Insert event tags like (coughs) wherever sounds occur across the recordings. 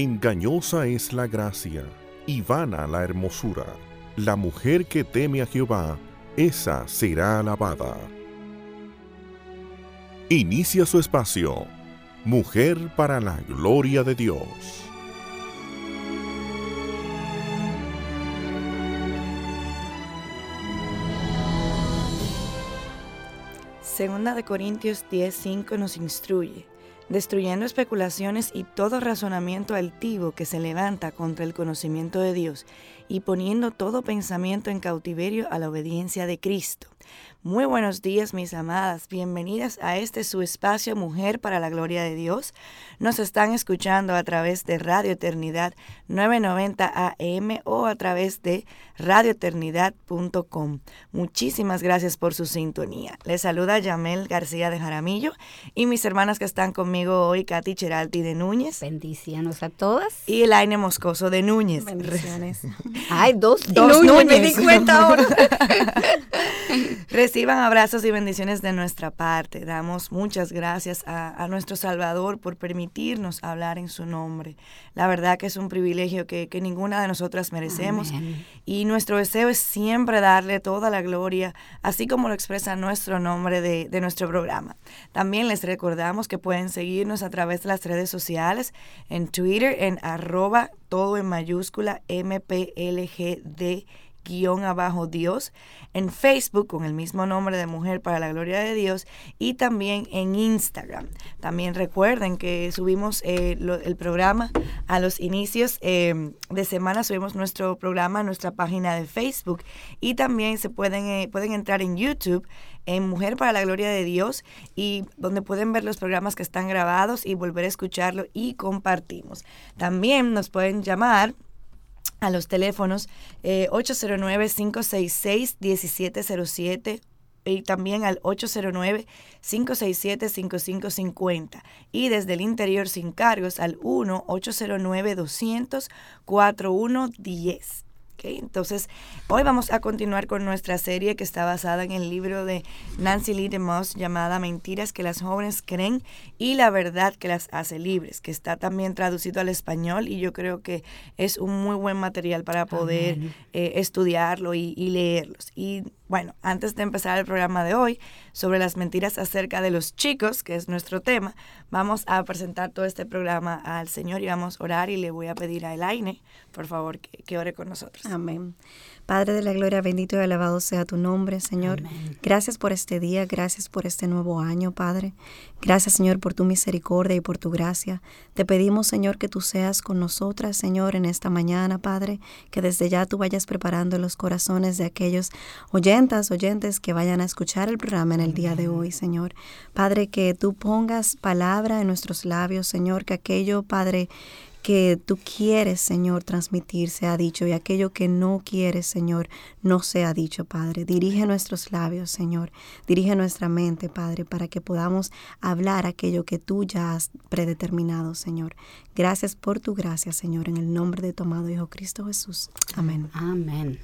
Engañosa es la gracia y vana la hermosura. La mujer que teme a Jehová, esa será alabada. Inicia su espacio. Mujer para la gloria de Dios. Segunda de Corintios 10:5 nos instruye destruyendo especulaciones y todo razonamiento altivo que se levanta contra el conocimiento de Dios y poniendo todo pensamiento en cautiverio a la obediencia de Cristo. Muy buenos días, mis amadas. Bienvenidas a este su espacio Mujer para la Gloria de Dios. Nos están escuchando a través de Radio Eternidad 990 AM o a través de radioeternidad.com. Muchísimas gracias por su sintonía. Les saluda Yamel García de Jaramillo y mis hermanas que están conmigo hoy, Katy Cheralti de Núñez. Bendiciones a todas. Y Elaine Moscoso de Núñez. Bendiciones. Ay, dos, dos Núñez. Me di cuenta ahora. (laughs) (laughs) Reciban abrazos y bendiciones de nuestra parte. Damos muchas gracias a, nuestro Salvador por permitirnos hablar en su nombre. La verdad que es un privilegio que, ninguna de nosotras merecemos. Y nuestro deseo es siempre darle toda la gloria, así como lo expresa nuestro nombre de, de nuestro programa. También les recordamos que pueden seguirnos a través de las redes sociales, en Twitter, en arroba todo en mayúscula MPLGD guion abajo Dios, en Facebook con el mismo nombre de Mujer para la Gloria de Dios y también en Instagram. También recuerden que subimos eh, el programa a los inicios eh, de semana, subimos nuestro programa a nuestra página de Facebook y también se pueden, eh, pueden entrar en YouTube en Mujer para la Gloria de Dios y donde pueden ver los programas que están grabados y volver a escucharlo y compartimos. También nos pueden llamar a los teléfonos 809-566-1707 eh, y también al 809-567-5550 y desde el interior sin cargos al 1-809-200-4110. Entonces, hoy vamos a continuar con nuestra serie que está basada en el libro de Nancy Lee DeMoss llamada Mentiras que las jóvenes creen y la verdad que las hace libres, que está también traducido al español y yo creo que es un muy buen material para poder eh, estudiarlo y, y leerlos. Y bueno, antes de empezar el programa de hoy, sobre las mentiras acerca de los chicos, que es nuestro tema, vamos a presentar todo este programa al Señor y vamos a orar y le voy a pedir a Elaine, por favor, que, que ore con nosotros. Amén. Padre de la gloria, bendito y alabado sea tu nombre, Señor. Gracias por este día, gracias por este nuevo año, Padre. Gracias, Señor, por tu misericordia y por tu gracia. Te pedimos, Señor, que tú seas con nosotras, Señor, en esta mañana, Padre, que desde ya tú vayas preparando los corazones de aquellos oyentas, oyentes que vayan a escuchar el programa en el día de hoy, Señor. Padre, que tú pongas palabra en nuestros labios, Señor, que aquello, Padre, que tú quieres, Señor, transmitir sea dicho y aquello que no quieres, Señor, no sea dicho, Padre. Dirige nuestros labios, Señor. Dirige nuestra mente, Padre, para que podamos hablar aquello que tú ya has predeterminado, Señor. Gracias por tu gracia, Señor, en el nombre de tu amado Hijo Cristo Jesús. Amén. Amén.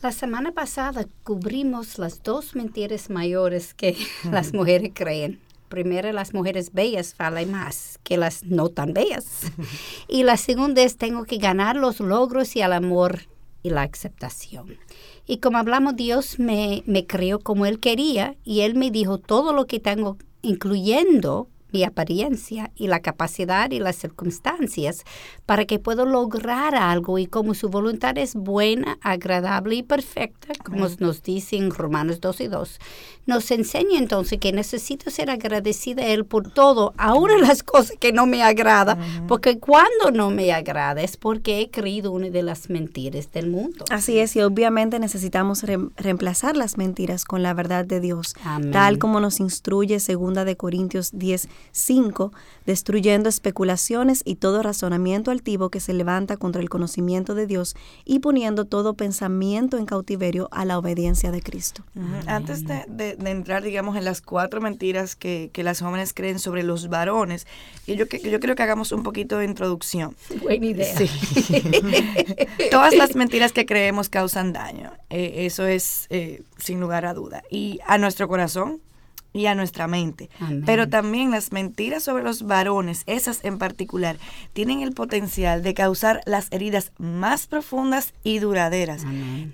La semana pasada cubrimos las dos mentiras mayores que (laughs) las mujeres creen primero las mujeres bellas valen más que las no tan bellas. (laughs) y la segunda es tengo que ganar los logros y el amor y la aceptación. Y como hablamos, Dios me, me creó como Él quería y Él me dijo todo lo que tengo, incluyendo mi apariencia y la capacidad y las circunstancias para que pueda lograr algo y como su voluntad es buena, agradable y perfecta, como nos dice en Romanos 2 y 2, nos enseña entonces que necesito ser agradecida a Él por todo, aún las cosas que no me agrada, porque cuando no me agrada es porque he creído una de las mentiras del mundo. Así es, y obviamente necesitamos reemplazar las mentiras con la verdad de Dios, tal como nos instruye segunda de Corintios 10, 5, destruyendo especulaciones y todo razonamiento altivo que se levanta contra el conocimiento de Dios y poniendo todo pensamiento en cautiverio a la obediencia de Cristo. Antes de de entrar, digamos, en las cuatro mentiras que, que las jóvenes creen sobre los varones, y yo, yo creo que hagamos un poquito de introducción. (laughs) Buena idea. (laughs) Todas las mentiras que creemos causan daño. Eh, eso es eh, sin lugar a duda. Y a nuestro corazón, y a nuestra mente. Pero también las mentiras sobre los varones, esas en particular, tienen el potencial de causar las heridas más profundas y duraderas.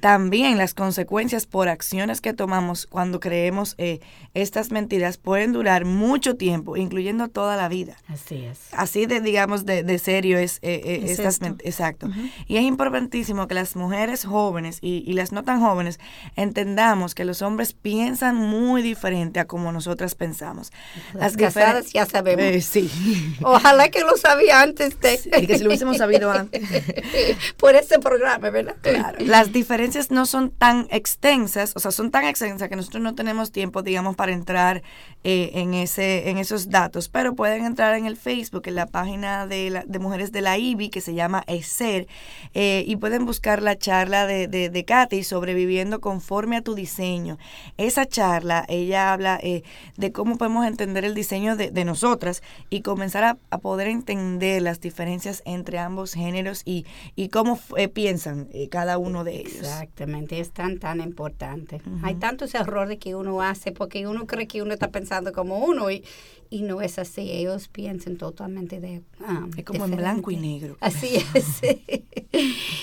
También las consecuencias por acciones que tomamos cuando creemos eh, estas mentiras pueden durar mucho tiempo, incluyendo toda la vida. Así es. Así de, digamos, de, serio es, eh, eh, estas mentiras. Exacto. Y es importantísimo que las mujeres jóvenes y, y las no tan jóvenes entendamos que los hombres piensan muy diferente a como nosotras pensamos. Las, casadas ya sabemos. Eh, sí. (laughs) Ojalá que lo sabía antes de. que si lo hubiésemos sabido antes. (laughs) Por este programa, ¿verdad? Claro. Las diferencias no son tan extensas, o sea, son tan extensas que nosotros no tenemos tiempo, digamos, para entrar eh, en, ese, en esos datos, pero pueden entrar en el Facebook, en la página de, la, de Mujeres de la IBI, que se llama ESER, eh, y pueden buscar la charla de, de, de Katy, Sobreviviendo conforme a tu diseño. Esa charla, ella habla eh, de cómo podemos entender el diseño de, de nosotras y comenzar a, a, poder entender las diferencias entre ambos géneros y, y cómo eh, piensan eh, cada uno de ellos. Exactamente, es tan, tan importante. Uh -huh. Hay tantos errores que uno hace porque uno cree que uno está pensando como uno y, y no es así. Ellos piensan totalmente de. Um, es como diferente. en blanco y negro. Así (laughs) es.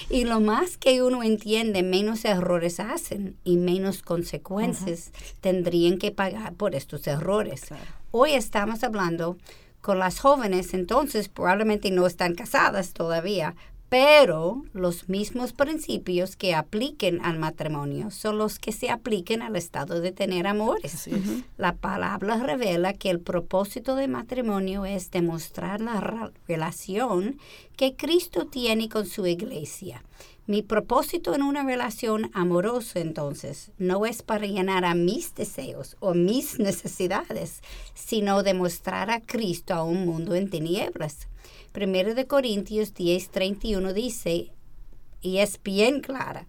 y lo más que uno entiende, menos errores hacen y menos consecuencias uh -huh. tendrían que pagar por estos errores. Claro. Hoy estamos hablando con las jóvenes, entonces probablemente no están casadas todavía, pero los mismos principios que apliquen al matrimonio son los que se apliquen al estado de tener amores. Uh -huh. La palabra revela que el propósito del matrimonio es demostrar la relación que Cristo tiene con su iglesia. Mi propósito en una relación amorosa, entonces, no es para llenar a mis deseos o mis necesidades, sino demostrar a Cristo a un mundo en tinieblas. Primero de Corintios 10, 31 dice, y es bien clara,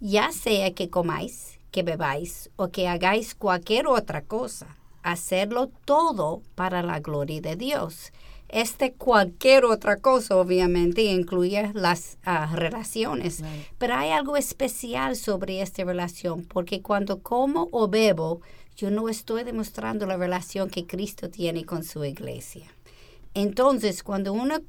ya sea que comáis, que bebáis o que hagáis cualquier otra cosa, hacerlo todo para la gloria de Dios. Este cualquier otra cosa obviamente incluye las uh, relaciones, right. pero hay algo especial sobre esta relación porque cuando como o bebo, yo no estoy demostrando la relación que Cristo tiene con su iglesia. Entonces, cuando una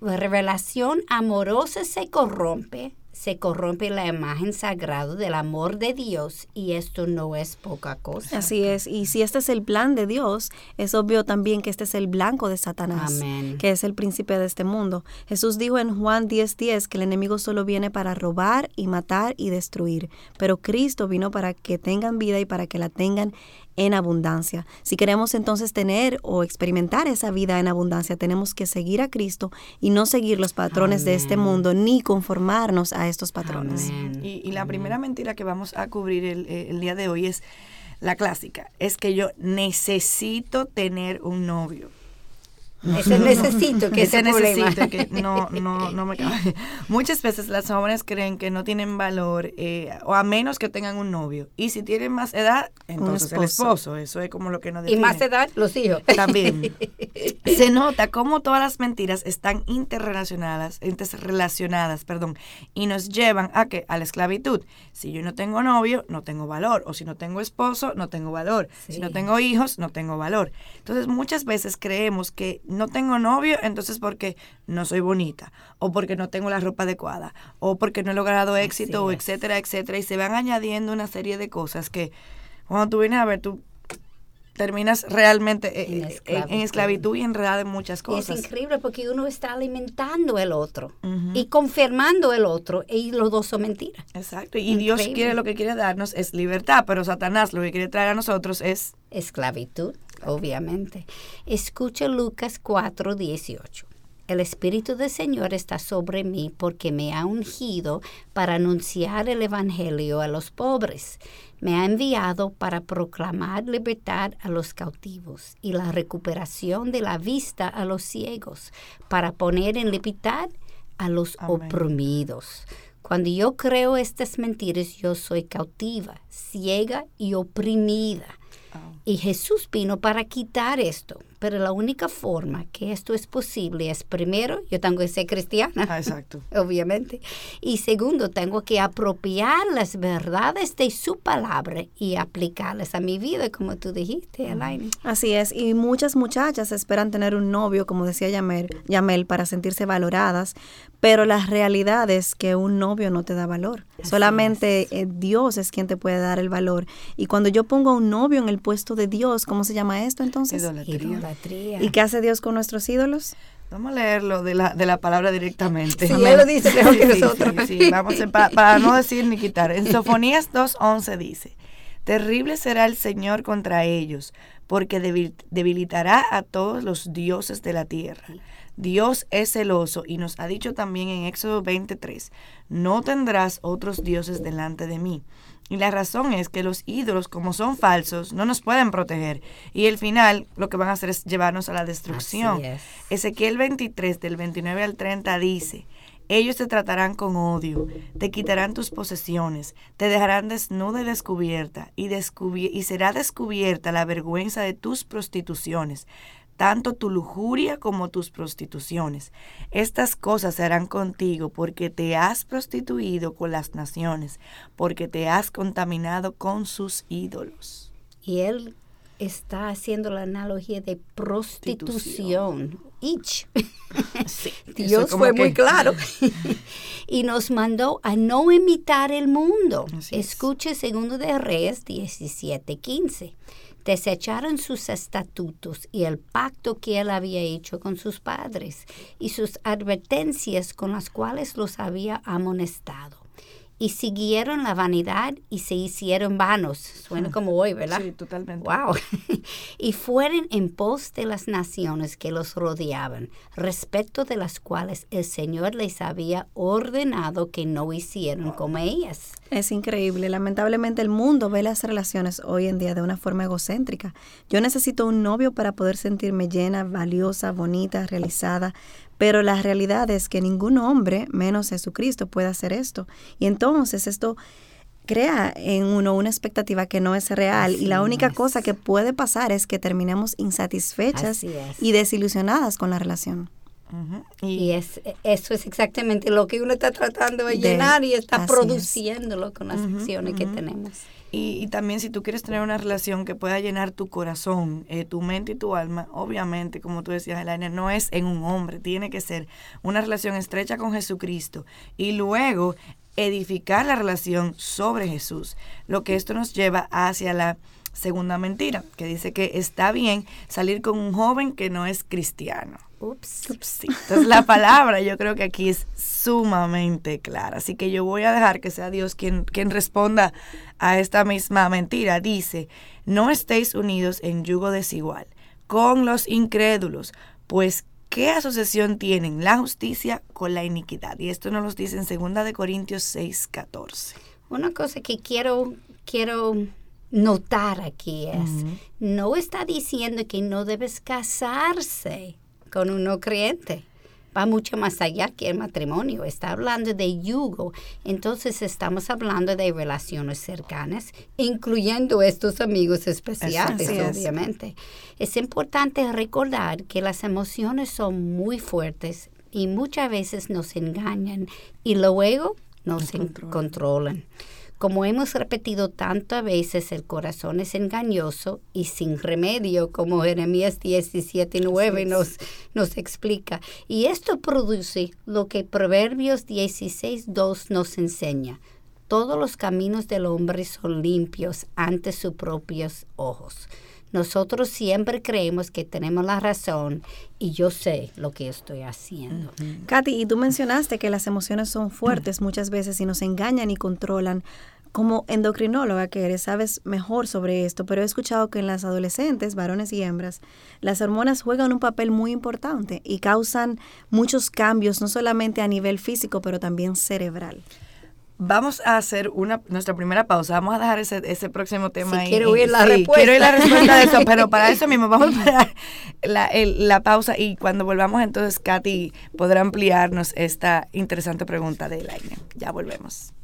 relación amorosa se corrompe, se corrompe la imagen sagrada del amor de Dios y esto no es poca cosa. Así es, y si este es el plan de Dios, es obvio también que este es el blanco de Satanás, Amén. que es el príncipe de este mundo. Jesús dijo en Juan 10:10 10, que el enemigo solo viene para robar y matar y destruir, pero Cristo vino para que tengan vida y para que la tengan en abundancia. Si queremos entonces tener o experimentar esa vida en abundancia, tenemos que seguir a Cristo y no seguir los patrones Amén. de este mundo ni conformarnos a estos patrones. Y, y, la primera mentira que vamos a cubrir el, el día de hoy es la clásica, es que yo necesito tener un novio. Ese necesito que ese necesito que (laughs) no no no me cabe. Muchas veces las jóvenes creen que no tienen valor eh, o a menos que tengan un novio. Y si tienen más edad entonces esposo. el esposo. eso es como lo que nos define. y más edad los hijos. También. (laughs) Se nota cómo todas las mentiras están interrelacionadas interrelacionadas perdón y nos llevan a que a la esclavitud. Si yo no tengo novio no tengo valor. O si no tengo esposo no tengo valor. Sí. si no tengo hijos no tengo valor. Entonces muchas veces creemos que no tengo novio, entonces porque no soy bonita, o porque no tengo la ropa adecuada, o porque no he logrado éxito, o etcétera, etcétera, y se van añadiendo una serie de cosas que cuando tú vienes a ver, tú terminas realmente en esclavitud, en, esclavitud y enredada en muchas cosas. Es increíble porque uno está alimentando el otro uh -huh. y confirmando el otro y los dos son mentiras. Exacto. Y increíble. Dios quiere lo que quiere darnos es libertad, pero Satanás lo que quiere traer a nosotros es esclavitud, obviamente. Escucha Lucas 4, 18. El Espíritu del Señor está sobre mí porque me ha ungido para anunciar el Evangelio a los pobres. Me ha enviado para proclamar libertad a los cautivos y la recuperación de la vista a los ciegos, para poner en libertad a los Amén. oprimidos. Cuando yo creo estas mentiras, yo soy cautiva, ciega y oprimida. Y Jesús vino para quitar esto, pero la única forma que esto es posible es primero, yo tengo que ser cristiana. Ah, exacto. (laughs) obviamente. Y segundo, tengo que apropiar las verdades de su palabra y aplicarlas a mi vida, como tú dijiste, Elaine. Así es, y muchas muchachas esperan tener un novio, como decía Yamel, Yamel para sentirse valoradas, pero la realidad es que un novio no te da valor. Solamente eh, Dios es quien te puede dar el valor. Y cuando yo pongo a un novio en el puesto de Dios, ¿cómo se llama esto entonces? Idolatría. ¿Y qué hace Dios con nuestros ídolos? Vamos a leerlo de la, de la palabra directamente. Sí, él lo dice mejor que nosotros. Sí, sí, vamos a, para, para no decir ni quitar. En Sofonías 2.11 dice, Terrible será el Señor contra ellos, porque debilitará a todos los dioses de la tierra. Dios es celoso y nos ha dicho también en Éxodo 23, no tendrás otros dioses delante de mí. Y la razón es que los ídolos, como son falsos, no nos pueden proteger. Y el final lo que van a hacer es llevarnos a la destrucción. Ezequiel 23, del 29 al 30 dice, ellos te tratarán con odio, te quitarán tus posesiones, te dejarán desnuda y descubierta, y, y será descubierta la vergüenza de tus prostituciones tanto tu lujuria como tus prostituciones. Estas cosas se harán contigo porque te has prostituido con las naciones, porque te has contaminado con sus ídolos. Y él está haciendo la analogía de prostitución. Ich. (laughs) Dios fue muy claro. (laughs) y nos mandó a no imitar el mundo. Escuche segundo de Reyes 17:15 desecharon sus estatutos y el pacto que él había hecho con sus padres y sus advertencias con las cuales los había amonestado. Y siguieron la vanidad y se hicieron vanos. Suena como hoy, ¿verdad? Sí, totalmente. Wow. (laughs) y fueron en pos de las naciones que los rodeaban, respecto de las cuales el Señor les había ordenado que no hicieran como ellas. Es increíble. Lamentablemente el mundo ve las relaciones hoy en día de una forma egocéntrica. Yo necesito un novio para poder sentirme llena, valiosa, bonita, realizada, pero la realidad es que ningún hombre, menos Jesucristo, puede hacer esto. Y entonces esto crea en uno una expectativa que no es real y la única cosa que puede pasar es que terminemos insatisfechas y desilusionadas con la relación. Y, es, eso es exactamente lo que uno está tratando de, llenar y está produciéndolo con las acciones que tenemos. Y, también si tú quieres tener una relación que pueda llenar tu corazón, eh, tu mente y tu alma, obviamente, como tú decías, Elaine, no es en un hombre, tiene que ser una relación estrecha con Jesucristo. Y luego edificar la relación sobre Jesús. Lo que esto nos lleva hacia la segunda mentira, que dice que está bien salir con un joven que no es cristiano. Ups. Entonces la palabra yo creo que aquí es sumamente clara. Así que yo voy a dejar que sea Dios quien, quien responda a esta misma mentira. Dice, no estéis unidos en yugo desigual con los incrédulos, pues ¿qué asociación tienen la justicia con la iniquidad? Y esto nos lo dice en 2 de Corintios 6, 14. Una cosa que quiero, quiero notar aquí es, no está diciendo que no debes casarse con un no creyente. Va mucho más allá que el matrimonio. Está hablando de yugo. Entonces estamos hablando de relaciones cercanas, incluyendo estos amigos especiales, obviamente. Es importante recordar que las emociones son muy fuertes y muchas veces nos engañan y luego nos, controlan. Como hemos repetido tantas veces, el corazón es engañoso y sin remedio, como Jeremías 17:9 nos, nos explica. Y esto produce lo que Proverbios 16:2 nos enseña. Todos los caminos del hombre son limpios ante sus propios ojos. Nosotros siempre creemos que tenemos la razón y yo sé lo que estoy haciendo. Katy, y tú mencionaste que las emociones son fuertes muchas veces y nos engañan y controlan como endocrinóloga que eres, sabes mejor sobre esto, pero he escuchado que en las adolescentes, varones y hembras, las hormonas juegan un papel muy importante y causan muchos cambios, no solamente a nivel físico, pero también cerebral. Vamos a hacer una nuestra primera pausa. Vamos a dejar ese, ese próximo tema ahí. Quiero oír la respuesta. Quiero oír la respuesta de eso, (laughs) pero para eso mismo vamos a dar la, la pausa y cuando volvamos entonces Katy podrá ampliarnos esta interesante pregunta de Elaine. Ya volvemos.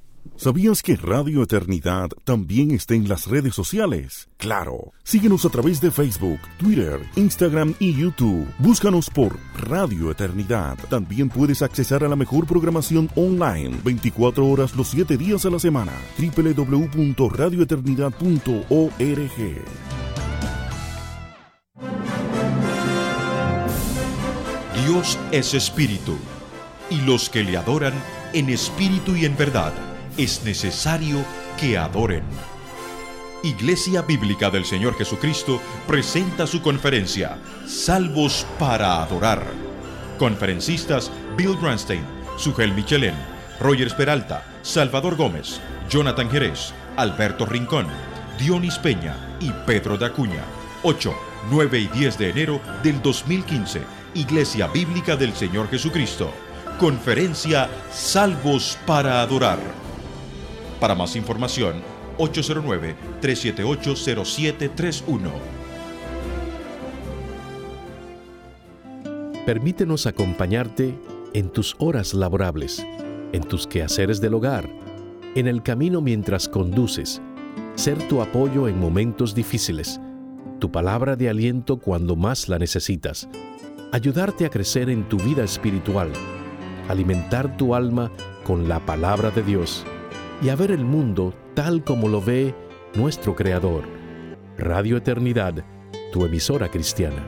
¿Sabías que Radio Eternidad también está en las redes sociales? Claro, síguenos a través de Facebook, Twitter, Instagram y YouTube. Búscanos por Radio Eternidad. También puedes accesar a la mejor programación online 24 horas los 7 días a la semana. www.radioeternidad.org. Dios es espíritu, y los que le adoran en espíritu y en verdad es necesario que adoren. Iglesia Bíblica del Señor Jesucristo presenta su conferencia Salvos para Adorar. Conferencistas Bill Granstein, Sugel Michelén, Roger Peralta, Salvador Gómez, Jonathan Jerez, Alberto Rincón, Dionis Peña y Pedro de Acuña. 8, 9 y 10 de enero del 2015. Iglesia Bíblica del Señor Jesucristo. Conferencia Salvos para Adorar. Para más información, 809-378-0731. Permítenos acompañarte en tus horas laborables, en tus quehaceres del hogar, en el camino mientras conduces, ser tu apoyo en momentos difíciles, tu palabra de aliento cuando más la necesitas, ayudarte a crecer en tu vida espiritual, alimentar tu alma con la palabra de Dios y a ver el mundo tal como lo ve nuestro Creador. Radio Eternidad, tu emisora cristiana.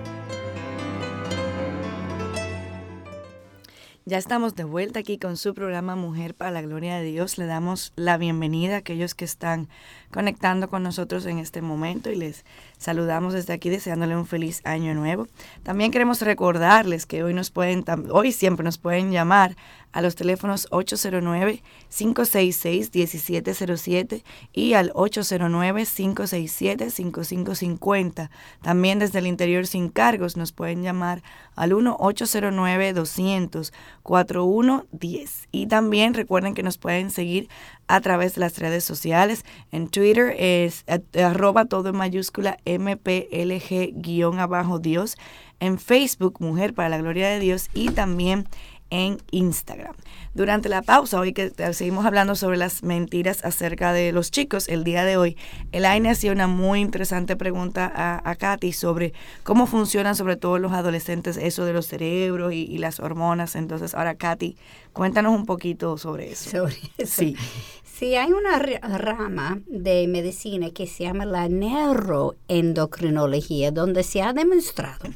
Ya estamos de vuelta aquí con su programa Mujer para la Gloria de Dios. Le damos la bienvenida a aquellos que están conectando con nosotros en este momento y les saludamos desde aquí deseándole un feliz año nuevo. También queremos recordarles que hoy nos pueden, hoy siempre nos pueden llamar a los teléfonos 809-566-1707 y al 809-567-5550. También desde el interior sin cargos nos pueden llamar al 1-809-200-4110. Y también recuerden que nos pueden seguir a través de las redes sociales. En Twitter es arroba todo en mayúscula MPLG guion abajo Dios. En Facebook, Mujer para la Gloria de Dios. Y también en Instagram. Durante la pausa, hoy que seguimos hablando sobre las mentiras acerca de los chicos, el día de hoy, Elaine hacía una muy interesante pregunta a, a Katy sobre cómo funcionan sobre todo los adolescentes eso de los cerebros y, las hormonas. Entonces, ahora Katy, cuéntanos un poquito sobre eso. Sobre eso. Sí. Sí, hay una rama de medicina que se llama la neuroendocrinología, donde se ha demostrado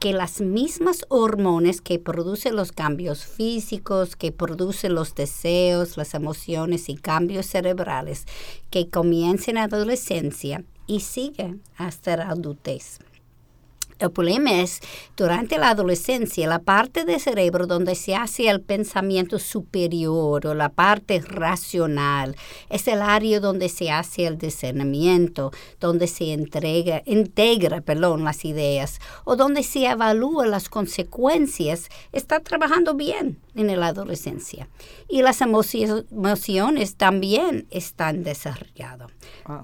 que las mismas hormonas que producen los cambios físicos, que producen los deseos, las emociones y cambios cerebrales, que comienzan en adolescencia y siguen hasta la adultez. El problema es, durante la adolescencia, la parte del cerebro donde se hace el pensamiento superior o la parte racional es el área donde se hace el discernimiento, donde se entrega, integra perdón, las ideas o donde se evalúa las consecuencias, está trabajando bien en la adolescencia. Y las emociones también están desarrolladas.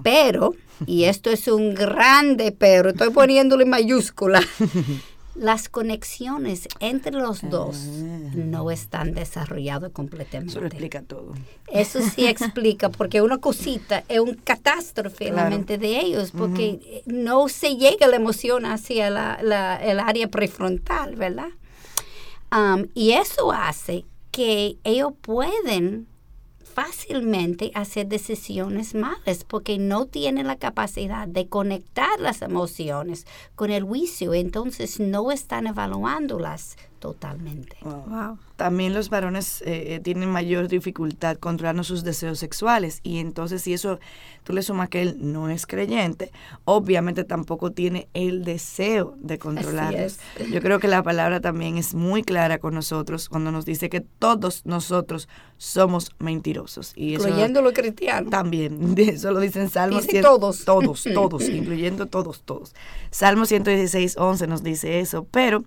Pero y esto es un grande pero, estoy poniéndolo en mayúscula. (laughs) Las conexiones entre los dos ah. no están desarrolladas completamente. Eso lo explica todo. Eso sí explica, porque una cosita es un catástrofe en la mente de ellos, porque no se llega la emoción hacia la, el área prefrontal, ¿verdad? Um, y eso hace que ellos pueden fácilmente hacer decisiones malas porque no tienen la capacidad de conectar las emociones con el juicio, entonces no están evaluándolas totalmente. También los varones eh, eh, tienen mayor dificultad controlando sus deseos sexuales y entonces si eso tú le sumas que él no es creyente, obviamente tampoco tiene el deseo de controlarlos. Yo creo que la palabra también es muy clara con nosotros cuando nos dice que todos nosotros somos mentirosos. Y incluyendo los cristianos. También, (laughs) eso lo dicen Salmos. Dice todos. Todos, todos, (laughs) incluyendo todos, todos. Salmo 116, 11 nos dice eso, pero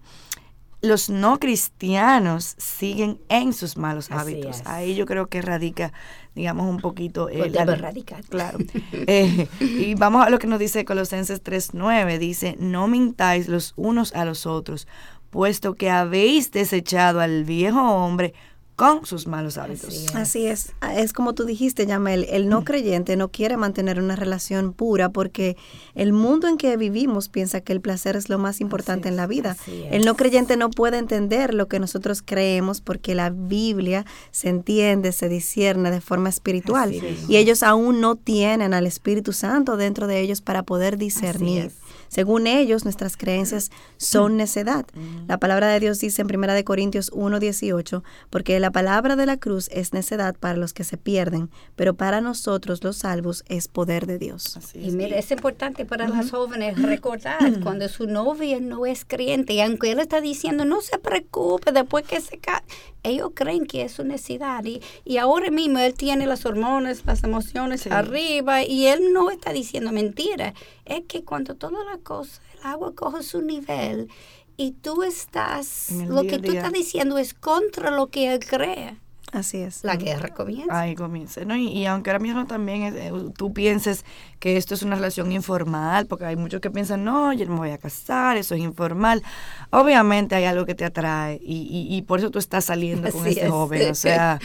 los no cristianos siguen en sus malos hábitos. Ahí yo creo que radica, digamos, un poquito... Eh, la, radical. Claro. (laughs) Eh, y vamos a lo que nos dice Colosenses 3.9. Dice, no mintáis los unos a los otros, puesto que habéis desechado al viejo hombre con sus malos hábitos. Así es. es. como tú dijiste, Yamel, el no creyente no quiere mantener una relación pura porque el mundo en que vivimos piensa que el placer es lo más importante en la vida. El no creyente no puede entender lo que nosotros creemos porque la Biblia se entiende, se discierne de forma espiritual y ellos aún no tienen al Espíritu Santo dentro de ellos para poder discernir. Según ellos, nuestras creencias son necedad. La palabra de Dios dice en 1 Corintios 1:18, porque la palabra de la cruz es necedad para los que se pierden, pero para nosotros los salvos es poder de Dios. y mire, es importante para las jóvenes recordar (clears throat) cuando su novia no es creyente y aunque él está diciendo no se preocupe después que se cae, ellos creen que es su necesidad y, y ahora mismo él tiene las hormonas, las emociones arriba y él no está diciendo mentira. Es que cuando toda cosa, el agua coge su nivel y tú estás, lo que tú estás diciendo es contra lo que él cree. Así es. La guerra comienza. Ahí comienza. ¿no? Y, aunque ahora mismo también eh, tú pienses que esto es una relación informal, porque hay muchos que piensan, no, yo no me voy a casar, eso es informal. Obviamente hay algo que te atrae y, y, por eso tú estás saliendo con ese joven. O (laughs) sea,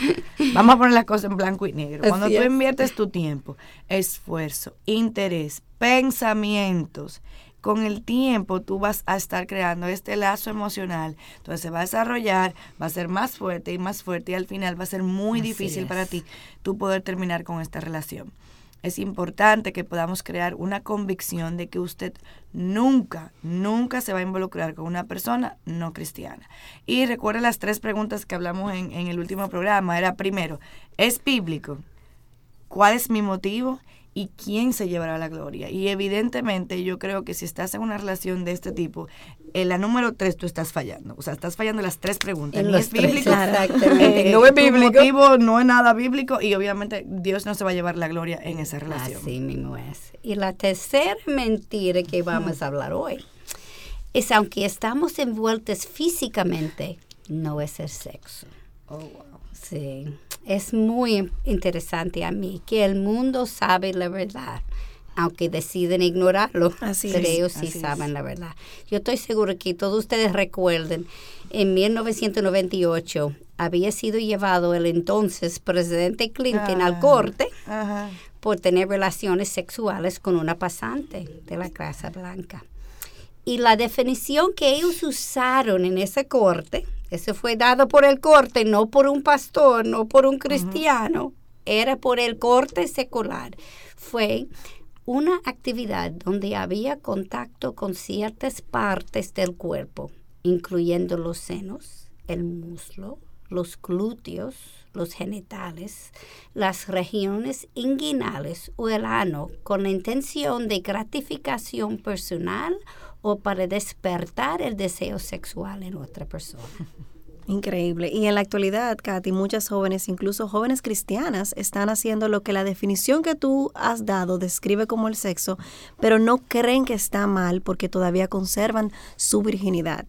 vamos a poner las cosas en blanco y negro. Cuando tú inviertes tu tiempo, esfuerzo, interés, pensamientos, con el tiempo tú vas a estar creando este lazo emocional, entonces se va a desarrollar, va a ser más fuerte y más fuerte y al final va a ser muy difícil para ti tú poder terminar con esta relación. Es importante que podamos crear una convicción de que usted nunca, nunca se va a involucrar con una persona no cristiana. Y recuerde las tres preguntas que hablamos en, en el último programa. Era primero, ¿es bíblico? ¿Cuál es mi motivo? Y quién se llevará la gloria. Y evidentemente yo creo que si estás en una relación de este tipo, en la número tres tú estás fallando. O sea, estás fallando las tres preguntas. no es bíblico. (laughs) Eh, no es bíblico. motivo no es nada bíblico y obviamente Dios no se va a llevar la gloria en esa relación. Así mismo es. Y la tercera mentira que vamos a hablar hoy es aunque estamos envueltos físicamente, no es el sexo. Oh, wow. Sí es muy interesante a mí que el mundo sabe la verdad aunque deciden ignorarlo, así pero ellos sí saben la verdad. Yo estoy seguro que todos ustedes recuerden, en 1998 había sido llevado el entonces presidente Clinton al corte por tener relaciones sexuales con una pasante de la Casa Blanca. Y la definición que ellos usaron en ese corte, eso fue dado por el corte, no por un pastor, no por un cristiano, era por el corte secular. Fue una actividad donde había contacto con ciertas partes del cuerpo, incluyendo los senos, el muslo, los glúteos, los genitales, las regiones inguinales o el ano, con la intención de gratificación personal o para despertar el deseo sexual en otra persona. (laughs) Increíble. Y en la actualidad, Katy, muchas jóvenes, incluso jóvenes cristianas, están haciendo lo que la definición que tú has dado describe como el sexo, pero no creen que está mal porque todavía conservan su virginidad.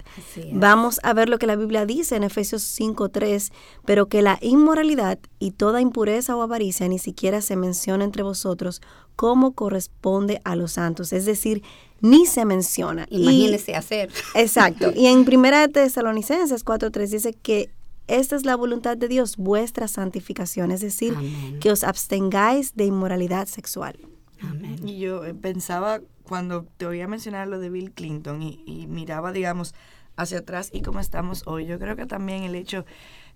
Vamos a ver lo que la Biblia dice en Efesios 5.3, pero que la inmoralidad y toda impureza o avaricia ni siquiera se menciona entre vosotros como corresponde a los santos. Es decir, ni se menciona. Imagínese hacer. Exacto. (laughs) Y en Primera de Tesalonicenses 4.3 dice que esta es la voluntad de Dios, vuestra santificación, es decir, que os abstengáis de inmoralidad sexual. Amén. Y yo eh, pensaba cuando te oía mencionar lo de Bill Clinton y, y miraba, digamos, hacia atrás y cómo estamos hoy, yo creo que también el hecho,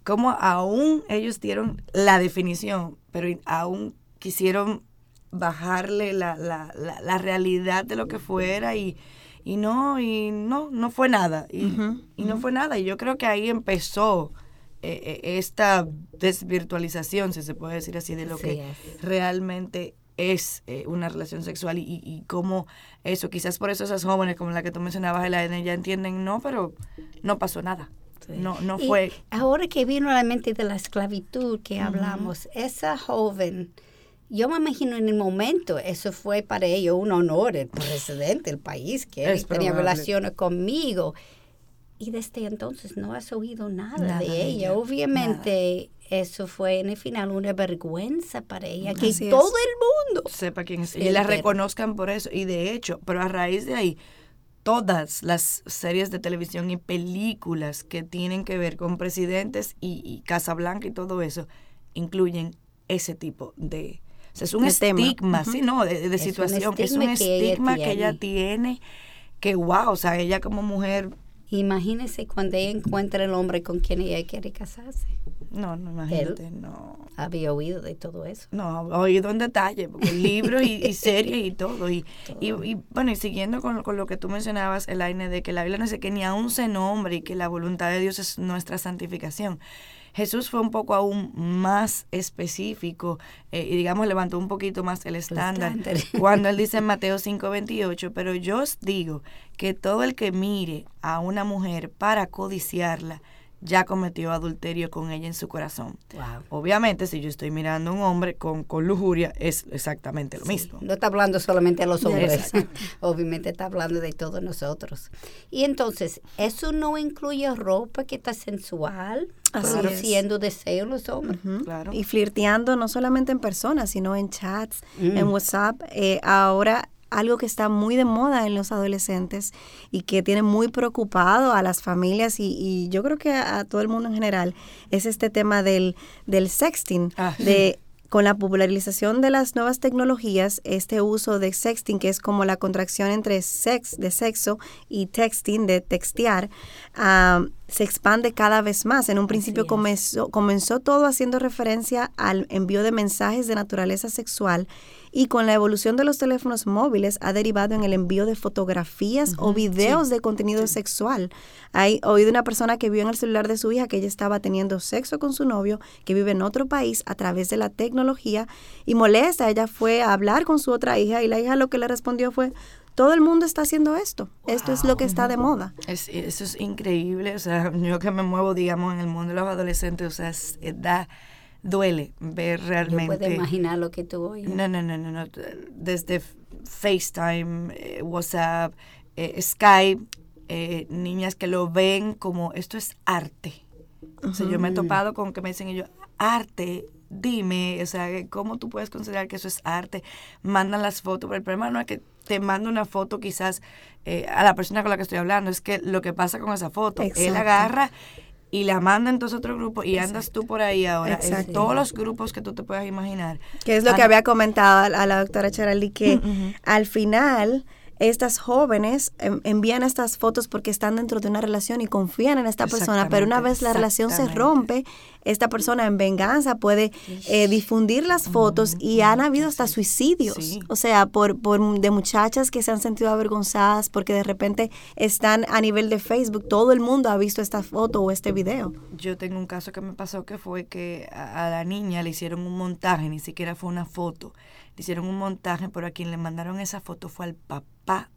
como aún ellos dieron la definición, pero aún quisieron bajarle la, la, la, realidad de lo que fuera y, y no, y no, no fue nada. Y, y no fue nada. Y yo creo que ahí empezó eh, eh, esta desvirtualización, si se puede decir así, de lo que realmente es eh, una relación sexual y, y, cómo eso, quizás por eso esas jóvenes como la que tú mencionabas, Elaine, ya entienden, no, pero no pasó nada. No, no fue. ahora que vino a la mente de la esclavitud que hablamos, esa joven yo me imagino en el momento, eso fue para ellos un honor, el presidente del país, que tenía relaciones conmigo. Y desde entonces no has oído nada, de, ella. Obviamente eso fue en el final una vergüenza para ella, que todo el mundo sepa quién es. Y la reconozcan por eso. Y de hecho, pero a raíz de ahí, todas las series de televisión y películas que tienen que ver con presidentes y, y Casa Blanca y todo eso incluyen ese tipo de... Sea, es un tema. estigma, sí, ¿no? De, de Es situación. Es un estigma que ella estigma que ella tiene. Que wow, o sea, ella como mujer, Imagínese cuando ella encuentra el hombre con quien ella quiere casarse. no, no, imagínate, no. Había oído de todo eso. No, oído en detalle, porque libros y, y (laughs) series y todo. Y, y, y, bueno, y siguiendo con, con lo que tú mencionabas, el aire de que la Biblia no dice que ni aún se nombre y que la voluntad de Dios es nuestra santificación. Jesús fue un poco aún más específico eh, y digamos levantó un poquito más el estándar estándar. (laughs) cuando él dice en Mateo 5:28, pero yo os digo que todo el que mire a una mujer para codiciarla ya cometió adulterio con ella en su corazón. Wow. Obviamente, si yo estoy mirando a un hombre con, con lujuria, es exactamente lo mismo. No está hablando solamente a los hombres, (laughs) obviamente está hablando de todos nosotros. Y entonces, ¿eso no incluye ropa que está sensual, Así produciendo deseo en los hombres? Claro. Y flirteando no solamente en persona, sino en chats, Mm. en WhatsApp. Eh, ahora algo que está muy de moda en los adolescentes y que tiene muy preocupado a las familias y, y yo creo que a, a todo el mundo en general es este tema del, del sexting, Ah. de con la popularización de las nuevas tecnologías, este uso de sexting, que es como la contracción entre sex, de sexo, y texting, de textear, ah, se expande cada vez más. En un principio comenzó, comenzó todo haciendo referencia al envío de mensajes de naturaleza sexual y con la evolución de los teléfonos móviles ha derivado en el envío de fotografías o videos de contenido sexual. Hay oído una persona que vio en el celular de su hija que ella estaba teniendo sexo con su novio que vive en otro país a través de la tecnología y molesta. Ella fue a hablar con su otra hija y la hija lo que le respondió fue, todo el mundo está haciendo esto. Esto es lo que está de moda. Es, eso es increíble, o sea, yo que me muevo, digamos, en el mundo de los adolescentes, o sea, es- eh, da, duele ver realmente. puedo imaginar lo que tú oyes. No, no, no, no, no. Desde FaceTime, eh, WhatsApp, eh, Skype, eh, niñas que lo ven como esto es arte. O sea, yo me he topado con que me dicen ellos, arte, dime, o sea, ¿cómo tú puedes considerar que eso es arte? Mandan las fotos, pero el problema no es que te manda una foto quizás eh, a la persona con la que estoy hablando, es que lo que pasa con esa foto, él Exacto. agarra y la manda entonces a otro grupo y andas tú por ahí ahora, en Exacto. todos los grupos que tú te puedas imaginar. Que es lo que había comentado a, la doctora Charaldi, que al final estas jóvenes em, envían estas fotos porque están dentro de una relación y confían en esta persona, pero una vez la relación se rompe, esta persona en venganza puede eh, difundir las fotos y han habido hasta suicidios, Sí. o sea, por, por de muchachas que se han sentido avergonzadas porque de repente están a nivel de Facebook, todo el mundo ha visto esta foto o este video. Yo tengo un caso que me pasó que fue que a, a la niña le hicieron un montaje, ni siquiera fue una foto. Le hicieron un montaje, pero a quien le mandaron esa foto fue al papá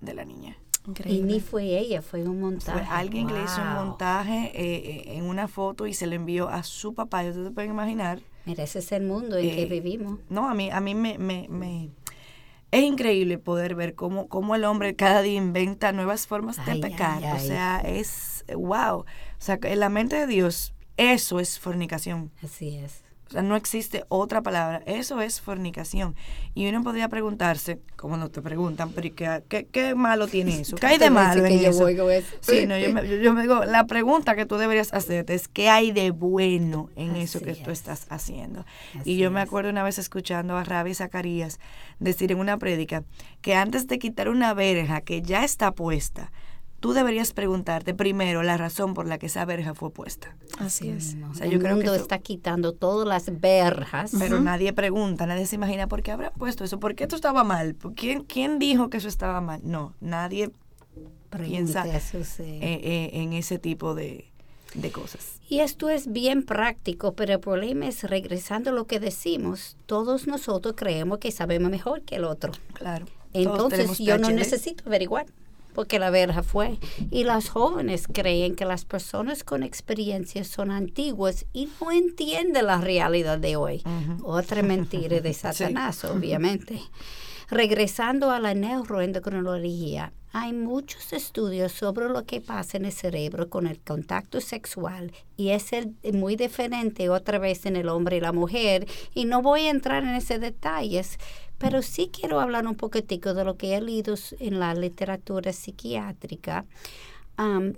de la niña. Y ni fue ella, fue un montaje. Fue alguien que le hizo un Wow. montaje eh, eh, en una foto y se le envió a su papá. Y ustedes se pueden imaginar. Mira, ese es el mundo en que Eh, vivimos. No, a mí, a mí me, me, me- es increíble poder ver cómo, cómo el hombre cada día inventa nuevas formas de Ay, pecar. ay, O ay. sea, es wow. O sea, que en la mente de Dios, eso es fornicación. Así es. O sea, no existe otra palabra. Eso es fornicación. Y uno podría preguntarse, como no te preguntan, pero ¿y qué, qué, qué malo tiene eso? ¿Qué hay de (laughs) malo en eso? voy con eso. Sí, no, yo me, yo- yo me digo, la pregunta que tú deberías hacerte es ¿qué hay de bueno en eso que tú es. estás haciendo? Así y yo me acuerdo una vez escuchando a Rabbi Zacarías decir en una prédica que antes de quitar una verja que ya está puesta, tú deberías preguntarte primero la razón por la que esa verja fue puesta. Así es. mismo. O sea, el yo creo que mundo eso- está quitando todas las verjas. Pero nadie pregunta, nadie se imagina por qué habrá puesto eso, por qué esto estaba mal, ¿Por quién, quién dijo que eso estaba mal. No, nadie piensa eso, sí. eh, eh, en ese tipo de, de cosas. Y esto es bien práctico, pero el problema es, regresando a lo que decimos, todos nosotros creemos que sabemos mejor que el otro. Claro. Entonces yo no necesito averiguar, porque la verja fue. Y las jóvenes creen que las personas con experiencia son antiguas y no entienden la realidad de hoy. Otra mentira de (laughs) Satanás, obviamente. Regresando a la neuroendocrinología, hay muchos estudios sobre lo que pasa en el cerebro con el contacto sexual y es el- muy diferente otra vez en el hombre y la mujer y no voy a entrar en esos detalles, Pero sí quiero hablar un poquitico de lo que he leído en la literatura psiquiátrica.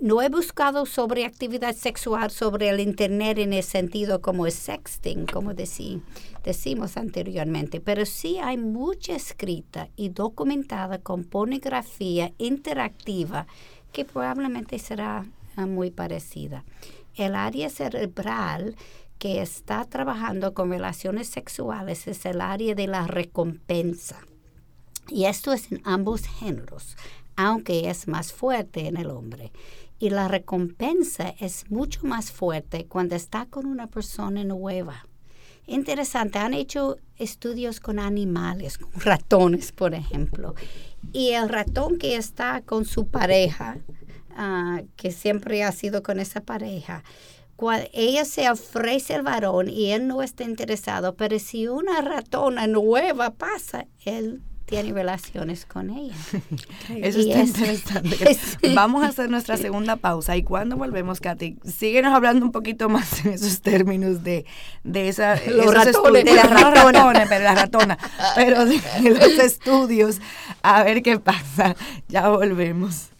no he buscado sobre actividad sexual sobre el Internet en el sentido como es sexting, como decimos anteriormente, pero sí hay mucha escrita y documentada con pornografía interactiva que probablemente será ah, muy parecida. El área cerebral que está trabajando con relaciones sexuales es el área de la recompensa. Y esto es en ambos géneros, aunque es más fuerte en el hombre. Y la recompensa es mucho más fuerte cuando está con una persona nueva. Interesante, han hecho estudios con animales, con (laughs) ratones, por ejemplo. Y el ratón que está con su pareja, ah, que siempre ha sido con esa pareja, ella se ofrece al varón y él no está interesado, pero si una ratona nueva pasa, él tiene relaciones con ella. (laughs) Eso está interesante. (laughs) (laughs) Vamos a hacer nuestra segunda pausa y cuando volvemos, Katy, síguenos hablando un poquito más en esos términos de, de esa, los ratones, de las ratones, pero la ratona, pero de los estudios, a ver qué pasa. Ya volvemos.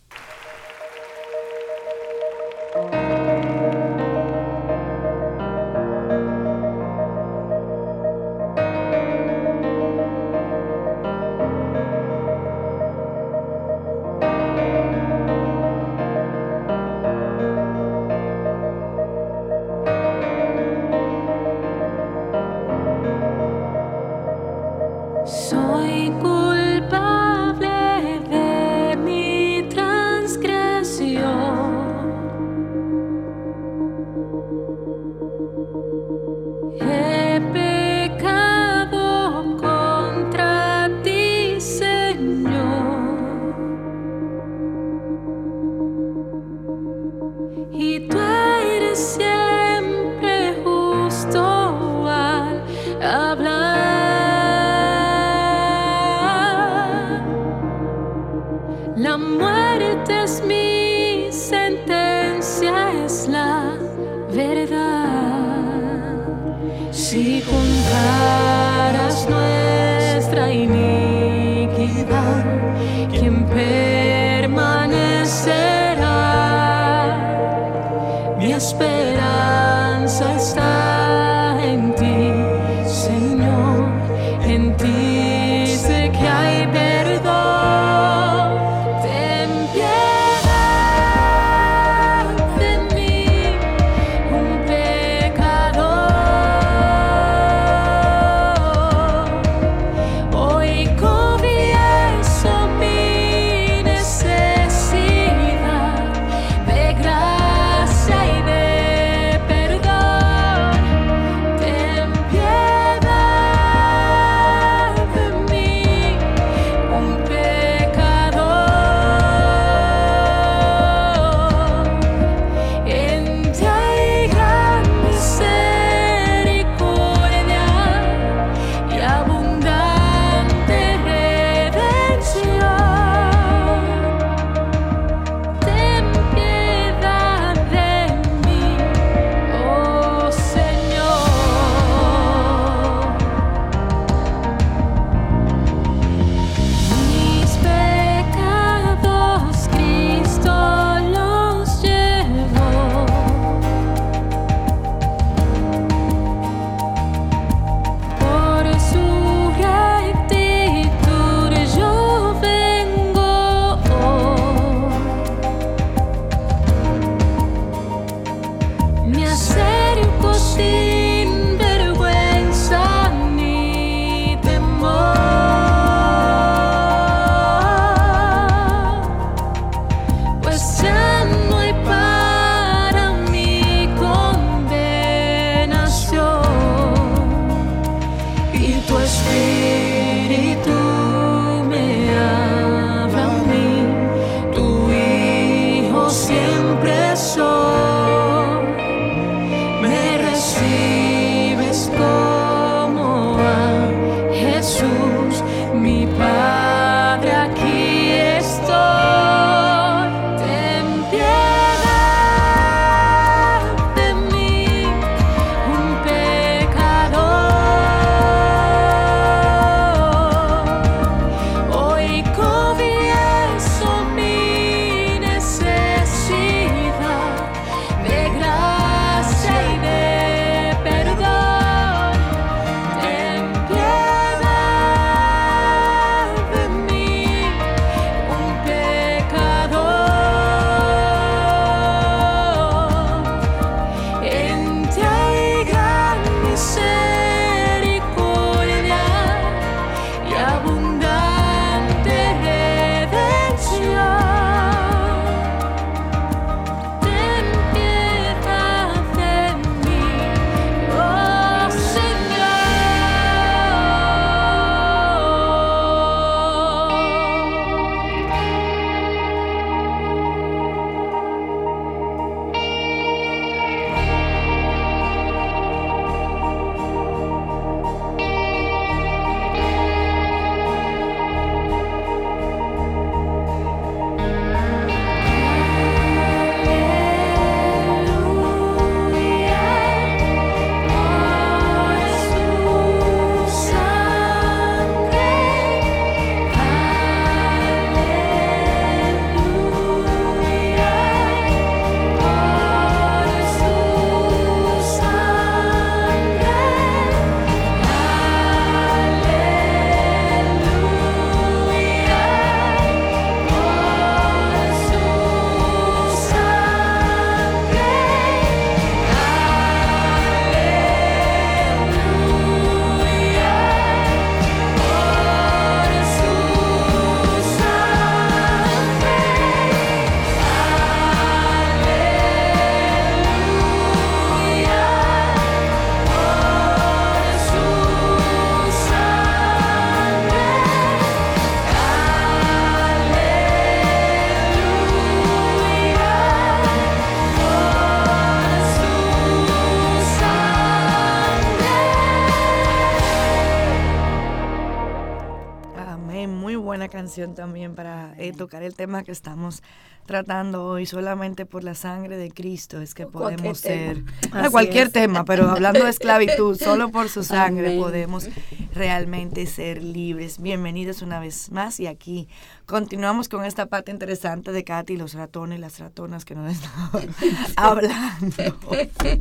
Tocar el tema que estamos tratando hoy. Solamente por la sangre de Cristo es que podemos ser, cualquier tema, pero hablando de esclavitud, (laughs) solo por su sangre podemos realmente ser libres. Bienvenidos una vez más y aquí continuamos con esta parte interesante de Katy, los ratones, las ratonas que nos (laughs) estaban hablando. (laughs)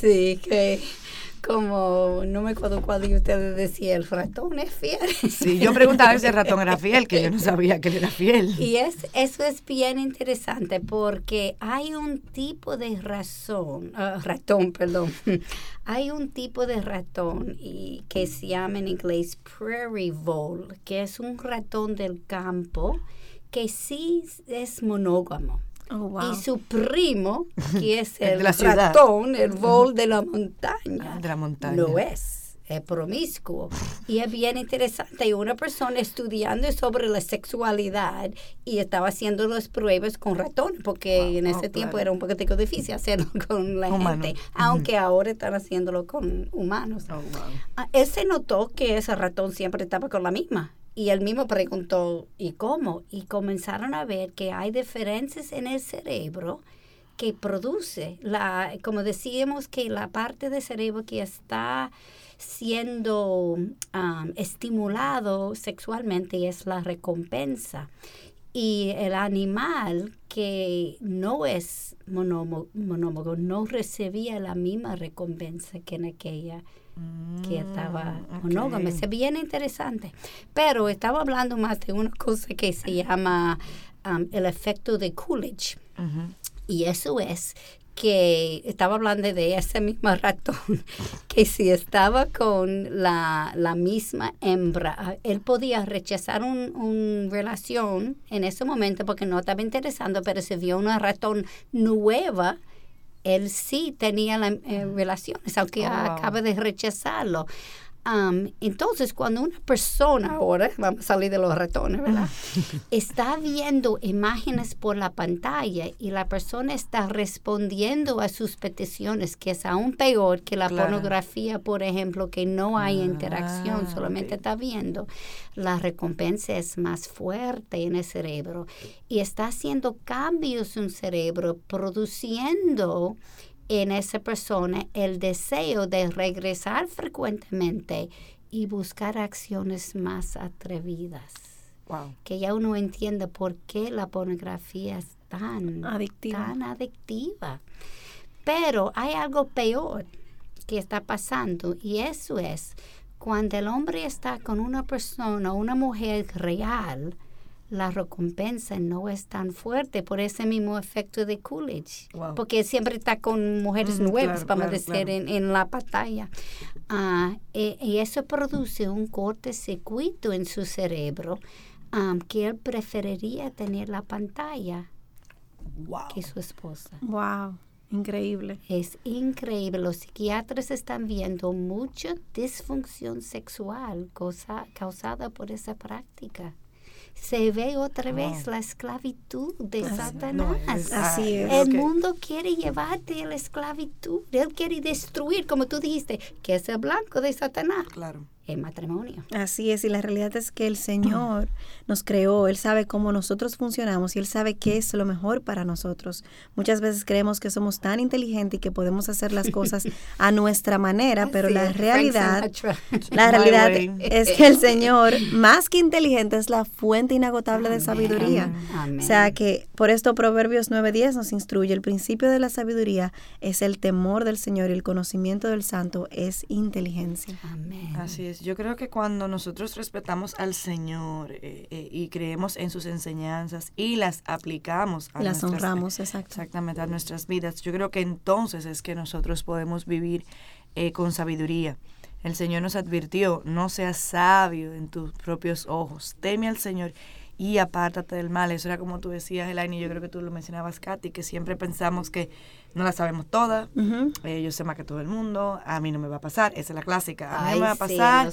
Sí, que como no me acuerdo cuál de ustedes decía, el ratón es fiel. Sí, yo preguntaba si el ratón era fiel, que yo no (laughs) sabía que él era fiel. Y es, eso es bien interesante porque hay un tipo de razón, ah, ratón, perdón, (laughs) hay un tipo de ratón y, que se llama en inglés prairie vole, que es un ratón del campo que sí es monógamo. Oh, y su primo, que (laughs) es el, ratón, el vol de la montaña, ah, de la montaña. lo es, es promiscuo. Y es bien interesante. Hay una persona estudiando sobre la sexualidad y estaba haciendo las pruebas con ratón, porque en ese oh, tiempo era un poquito difícil hacerlo (laughs) con la gente, aunque ahora están haciéndolo con humanos. Oh, ah, él se notó que ese ratón siempre estaba con la misma y él mismo preguntó, ¿y cómo? Y comenzaron a ver que hay diferencias en el cerebro que produce, la, como decíamos, que la parte del cerebro que está siendo estimulado sexualmente es la recompensa. Y el animal que no es monómago, no recibía la misma recompensa que en aquella que estaba mm, monógama. Es bien interesante. Pero estaba hablando más de una cosa que se llama um, el efecto de Coolidge. Y eso es que estaba hablando de ese mismo ratón, (laughs) que si estaba con la, misma hembra, él podía rechazar una un relación en ese momento porque no estaba interesando, pero si vio una ratón nueva, él sí tenía la, eh, relaciones, aunque oh, acaba de rechazarlo. Entonces, cuando una persona ahora, vamos a salir de los ratones, ¿verdad? (laughs) está viendo imágenes por la pantalla y la persona está respondiendo a sus peticiones, que es aún peor que la pornografía, por ejemplo, que no hay ah, interacción, solamente está viendo, la recompensa es más fuerte en el cerebro y está haciendo cambios en el cerebro, produciendo en esa persona el deseo de regresar frecuentemente y buscar acciones más atrevidas. Que ya uno entiende por qué la pornografía es tan adictiva. tan adictiva. Pero hay algo peor que está pasando y eso es cuando el hombre está con una persona, una mujer real, la recompensa no es tan fuerte por ese mismo efecto de Coolidge, porque siempre está con mujeres nuevas, vamos a decir, En, la pantalla. Ah, e, y, eso produce un cortocircuito en su cerebro um, que él preferiría tener la pantalla que su esposa. Wow. Increíble. Es increíble. Los psiquiatras están viendo mucha disfunción sexual causada por esa práctica se ve otra vez la esclavitud de Satanás. Así es. El mundo quiere llevarte a la esclavitud. Él quiere destruir, como tú dijiste, que es el blanco de Satanás. Claro matrimonio. Así es, y la realidad es que el Señor nos creó, Él sabe cómo nosotros funcionamos y Él sabe qué es lo mejor para nosotros. Muchas veces creemos que somos tan inteligentes y que podemos hacer las cosas a nuestra manera, pero la realidad, la (laughs) realidad es que el Señor, más que inteligente, es la fuente inagotable de sabiduría. O sea que por esto Proverbios 9:10 nos instruye, el principio de la sabiduría es el temor del Señor y el conocimiento del Santo es inteligencia. Amén. Así es yo creo que cuando nosotros respetamos al Señor eh, eh, y creemos en sus enseñanzas y las aplicamos a las honramos exactamente a nuestras vidas, yo creo que entonces es que nosotros podemos vivir eh, con sabiduría. El Señor nos advirtió, no seas sabio en tus propios ojos, teme al Señor y apártate del mal. Eso era como tú decías, Elaine, y yo creo que tú lo mencionabas, Katy, que siempre pensamos que no la sabemos todas, eh, yo sé más que todo el mundo, a mí no me va a pasar, esa es la clásica, a mí no me va a pasar,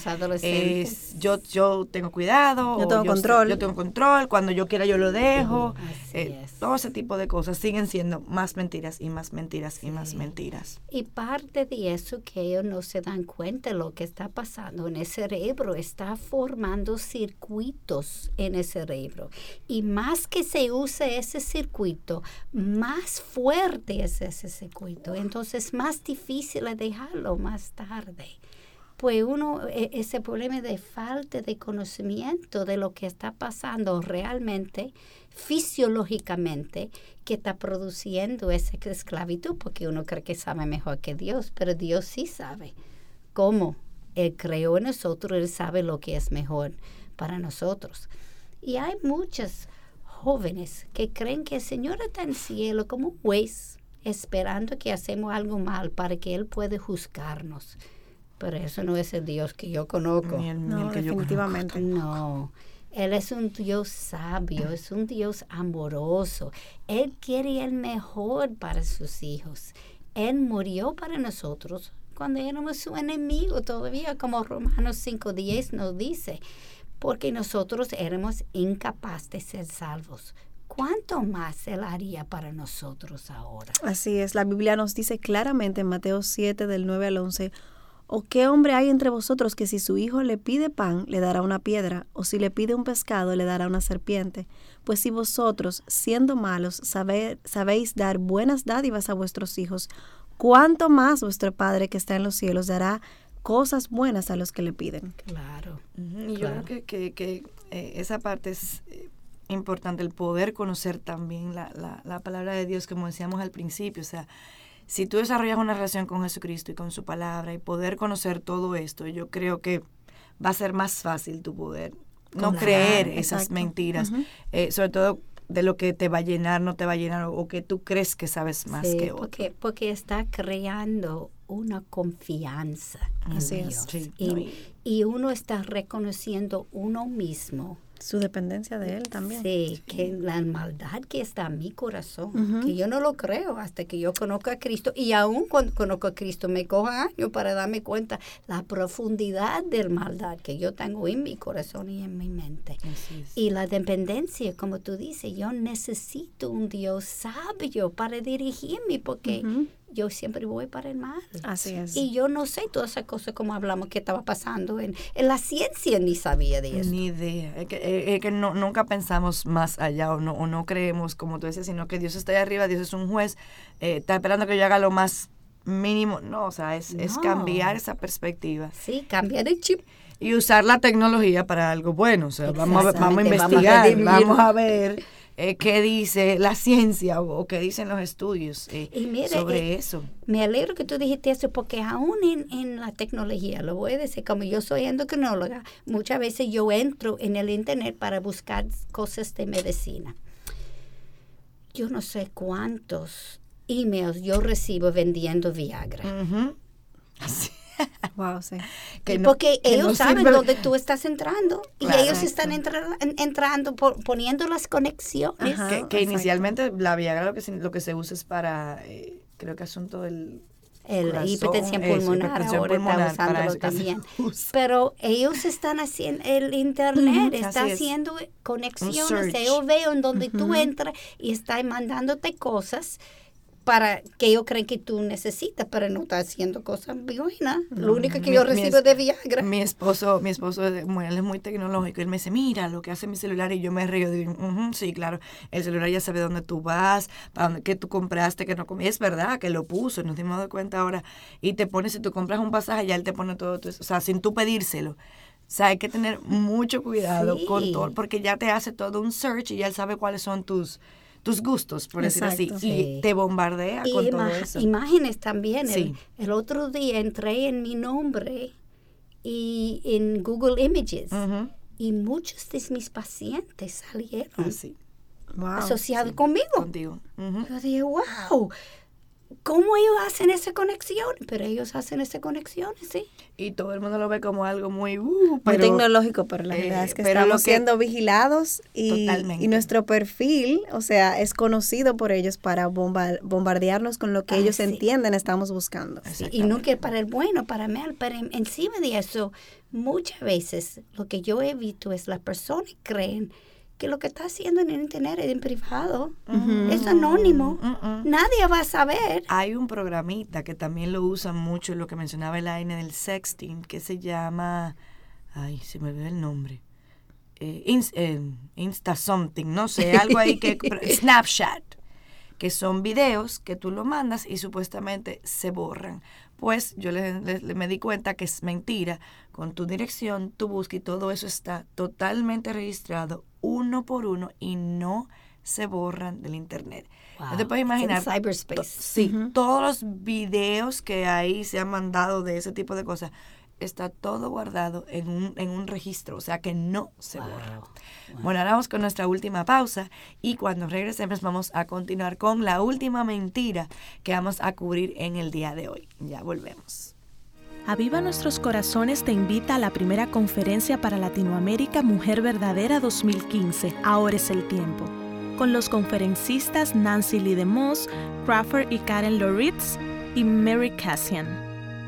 yo, yo tengo cuidado, yo tengo control, yo tengo control, cuando yo quiera yo lo dejo, eh, todo ese tipo de cosas siguen siendo más mentiras y más mentiras y más mentiras. Y parte de eso que ellos no se dan cuenta lo que está pasando en el cerebro, está formando circuitos en el cerebro. Y más que se use ese circuito, más fuerte es ese circuito. Entonces es más difícil dejarlo más tarde. Pues uno, e, ese problema de falta de conocimiento de lo que está pasando realmente, fisiológicamente, que está produciendo esa esclavitud, porque uno cree que sabe mejor que Dios, pero Dios sí sabe cómo Él creó en nosotros, Él sabe lo que es mejor para nosotros. Y hay muchos jóvenes que creen que el Señor está en el cielo como un juez esperando que hacemos algo mal para que Él pueda juzgarnos. Pero eso no es el Dios que yo conozco. no, definitivamente. No. Él es un Dios sabio, es un Dios amoroso. Él quiere el mejor para sus hijos. Él murió para nosotros cuando éramos su enemigo todavía, como Romanos 5.10 nos dice, porque nosotros éramos incapaces de ser salvos. ¿Cuánto más Él haría para nosotros ahora? Así es, la Biblia nos dice claramente en Mateo 7 del 9 al 11, ¿O qué hombre hay entre vosotros que si su hijo le pide pan, le dará una piedra, o si le pide un pescado, le dará una serpiente? Pues si vosotros, siendo malos, sabéis dar buenas dádivas a vuestros hijos, ¿cuánto más vuestro Padre que está en los cielos dará cosas buenas a los que le piden? Claro. Y yo creo que, que, eh, esa parte es eh, importante el poder conocer también la, la, la, palabra de Dios, como decíamos al principio. O sea, si tú desarrollas una relación con Jesucristo y con su palabra y poder conocer todo esto, yo creo que va a ser más fácil tu poder no creer esas mentiras, eh, sobre todo de lo que te va a llenar, no te va a llenar, o, que tú crees que sabes más que otro. Porque, porque está creando una confianza. Así es. Y, y, uno está reconociendo uno mismo su dependencia de él también. Sí, que la maldad que está en mi corazón, que yo no lo creo hasta que yo conozca a Cristo. Y aún cuando conozco a Cristo me coja años para darme cuenta la profundidad de maldad que yo tengo en mi corazón y en mi mente. Y la dependencia, como tú dices, yo necesito un Dios sabio para dirigirme porque yo siempre voy para el mal. Así es. Y yo no sé todas esas cosas como hablamos que estaba pasando en, en la ciencia, ni sabía de eso. Ni idea. Es que, es que no, nunca pensamos más allá o no, o no creemos, como tú decías, sino que Dios está ahí arriba, Dios es un juez, eh, está esperando que yo haga lo más mínimo. No, o sea, es, es cambiar esa perspectiva. Sí, cambiar el chip y usar la tecnología para algo bueno. O sea, vamos a, vamos a investigar, vamos a ver eh, qué dice la ciencia o, qué dicen los estudios eh, sobre eh, eso. Me alegro que tú dijiste eso porque aún en, en, la tecnología, lo voy a decir, como yo soy endocrinóloga, muchas veces yo entro en el internet para buscar cosas de medicina. Yo no sé cuántos emails yo recibo vendiendo Viagra. Así. (laughs) Wow, sí. porque ellos saben dónde tú estás entrando y ellos están entrando poniendo las conexiones. que, inicialmente la Viagra lo que, se, lo que se usa es para, eh, creo que asunto del el hipertensión pulmonar, ahora está usándolo también. (laughs) Pero ellos están haciendo, el internet está haciendo conexiones, ellos veo en donde tú entras y está mandándote cosas para que ellos creen que tú necesitas, pero no está haciendo cosas buenas. Lo único que yo recibo de Viagra. Mi esposo, mi esposo él es muy tecnológico. Él me dice, mira lo que hace mi celular y yo me río. Digo, sí, claro, el celular ya sabe dónde tú vas, para dónde, qué tú compraste, qué no compraste. Es verdad que lo puso, nos dimos de cuenta ahora. Y te pone, si tú compras un pasaje, ya él te pone todo, o sea, sin tú pedírselo. O sea, hay que tener mucho cuidado con todo, porque ya te hace todo un search y ya él sabe cuáles son tus tus gustos, por decir así, y te bombardea con todo eso. Imágenes también. El, otro día entré en mi nombre y en Google Images y muchos de mis pacientes salieron ah, asociados conmigo. Contigo. Yo dije, wow. ¿Cómo ellos hacen esa conexión? Pero ellos hacen esa conexión, sí. Y todo el mundo lo ve como algo muy, uh, muy tecnológico, pero la verdad es que eh, estamos siendo vigilados y, y, nuestro perfil, o sea, es conocido por ellos para bombardearnos con lo que ellos entienden estamos buscando. y nunca para el bueno, para el mal, pero encima de eso, muchas veces lo que yo he visto es las personas creen que lo que está haciendo en el internet es en privado, es anónimo, nadie va a saber. Hay un programita que también lo usan mucho, lo que mencionaba el aire del sexting, que se llama, ay, se me olvidó el nombre, eh, eh, Insta something, no sé, algo ahí que, (laughs) Snapchat, que son videos que tú lo mandas y supuestamente se borran. Pues yo le, me di cuenta que es mentira. Con tu dirección, tu búsqueda y todo eso está totalmente registrado uno por uno y no se borran del internet. No te puedes imaginar. cyberspace. Sí, todos los videos que ahí se han mandado de ese tipo de cosas está todo guardado en un, en un registro, o sea que no se borra. Bueno, ahora vamos con nuestra última pausa y cuando regresemos vamos a continuar con la última mentira que vamos a cubrir en el día de hoy. Ya volvemos. Aviva Nuestros Corazones te invita a la primera conferencia para Latinoamérica Mujer Verdadera 2015. Ahora es el tiempo. Con los conferencistas Nancy Lee DeMoss, Crawford y Karen Loritz y Mary Cassian.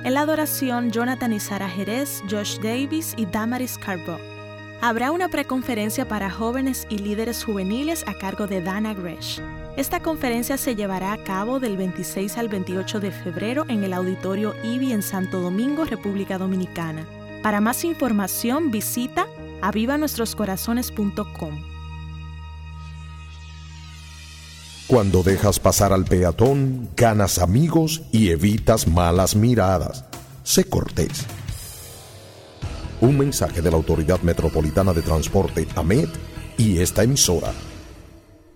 En la adoración, Jonathan y Sara Jerez, Josh Davis y Damaris Carbo. Habrá una preconferencia para jóvenes y líderes juveniles a cargo de Dana Gresh. Esta conferencia se llevará a cabo del 26 al 28 de febrero en el Auditorio IBI en Santo Domingo, República Dominicana. Para más información visita avivanuestroscorazones.com. Cuando dejas pasar al peatón, ganas amigos y evitas malas miradas. Sé cortés. Un mensaje de la Autoridad Metropolitana de Transporte, AMET, y esta emisora.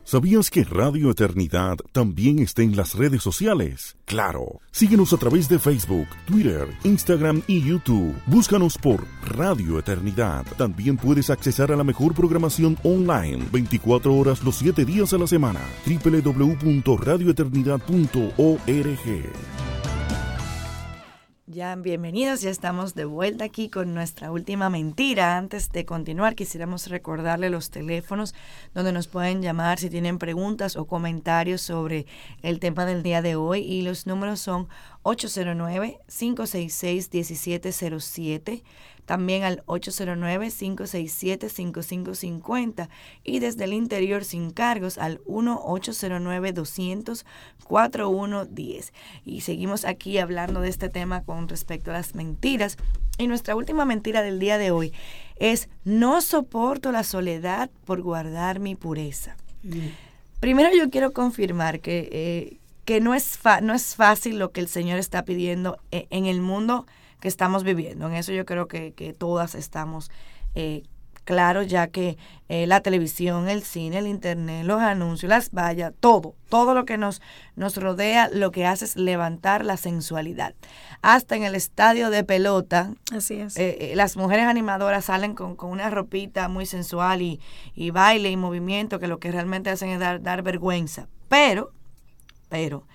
¿Sabías que Radio Eternidad también está en las redes sociales? Claro. Síguenos a través de Facebook, Twitter, Instagram y YouTube. Búscanos por Radio Eternidad. También puedes accesar a la mejor programación online 24 horas los 7 días a la semana. www.radioeternidad.org. Ya, bienvenidos, ya estamos de vuelta aquí con nuestra última mentira. Antes de continuar, quisiéramos recordarle los teléfonos donde nos pueden llamar si tienen preguntas o comentarios sobre el tema del día de hoy y los números son 809-566-1707 también al 809-567-5550 y desde el interior sin cargos al 1-809-200-4110. Y seguimos aquí hablando de este tema con respecto a las mentiras. Y nuestra última mentira del día de hoy es no soporto la soledad por guardar mi pureza. Mm. Primero yo quiero confirmar que, eh, que no, es no es fácil lo que el Señor está pidiendo eh, en el mundo que estamos viviendo. En eso yo creo que, todas estamos eh, claros, ya que eh, la televisión, el cine, el internet, los anuncios, las vallas, todo, todo lo que nos, nos rodea, lo que hace es levantar la sensualidad. Hasta en el estadio de pelota, Así es. Eh, las mujeres animadoras salen con, una ropita muy sensual y, y, baile y movimiento que lo que realmente hacen es dar, dar vergüenza. Pero, pero,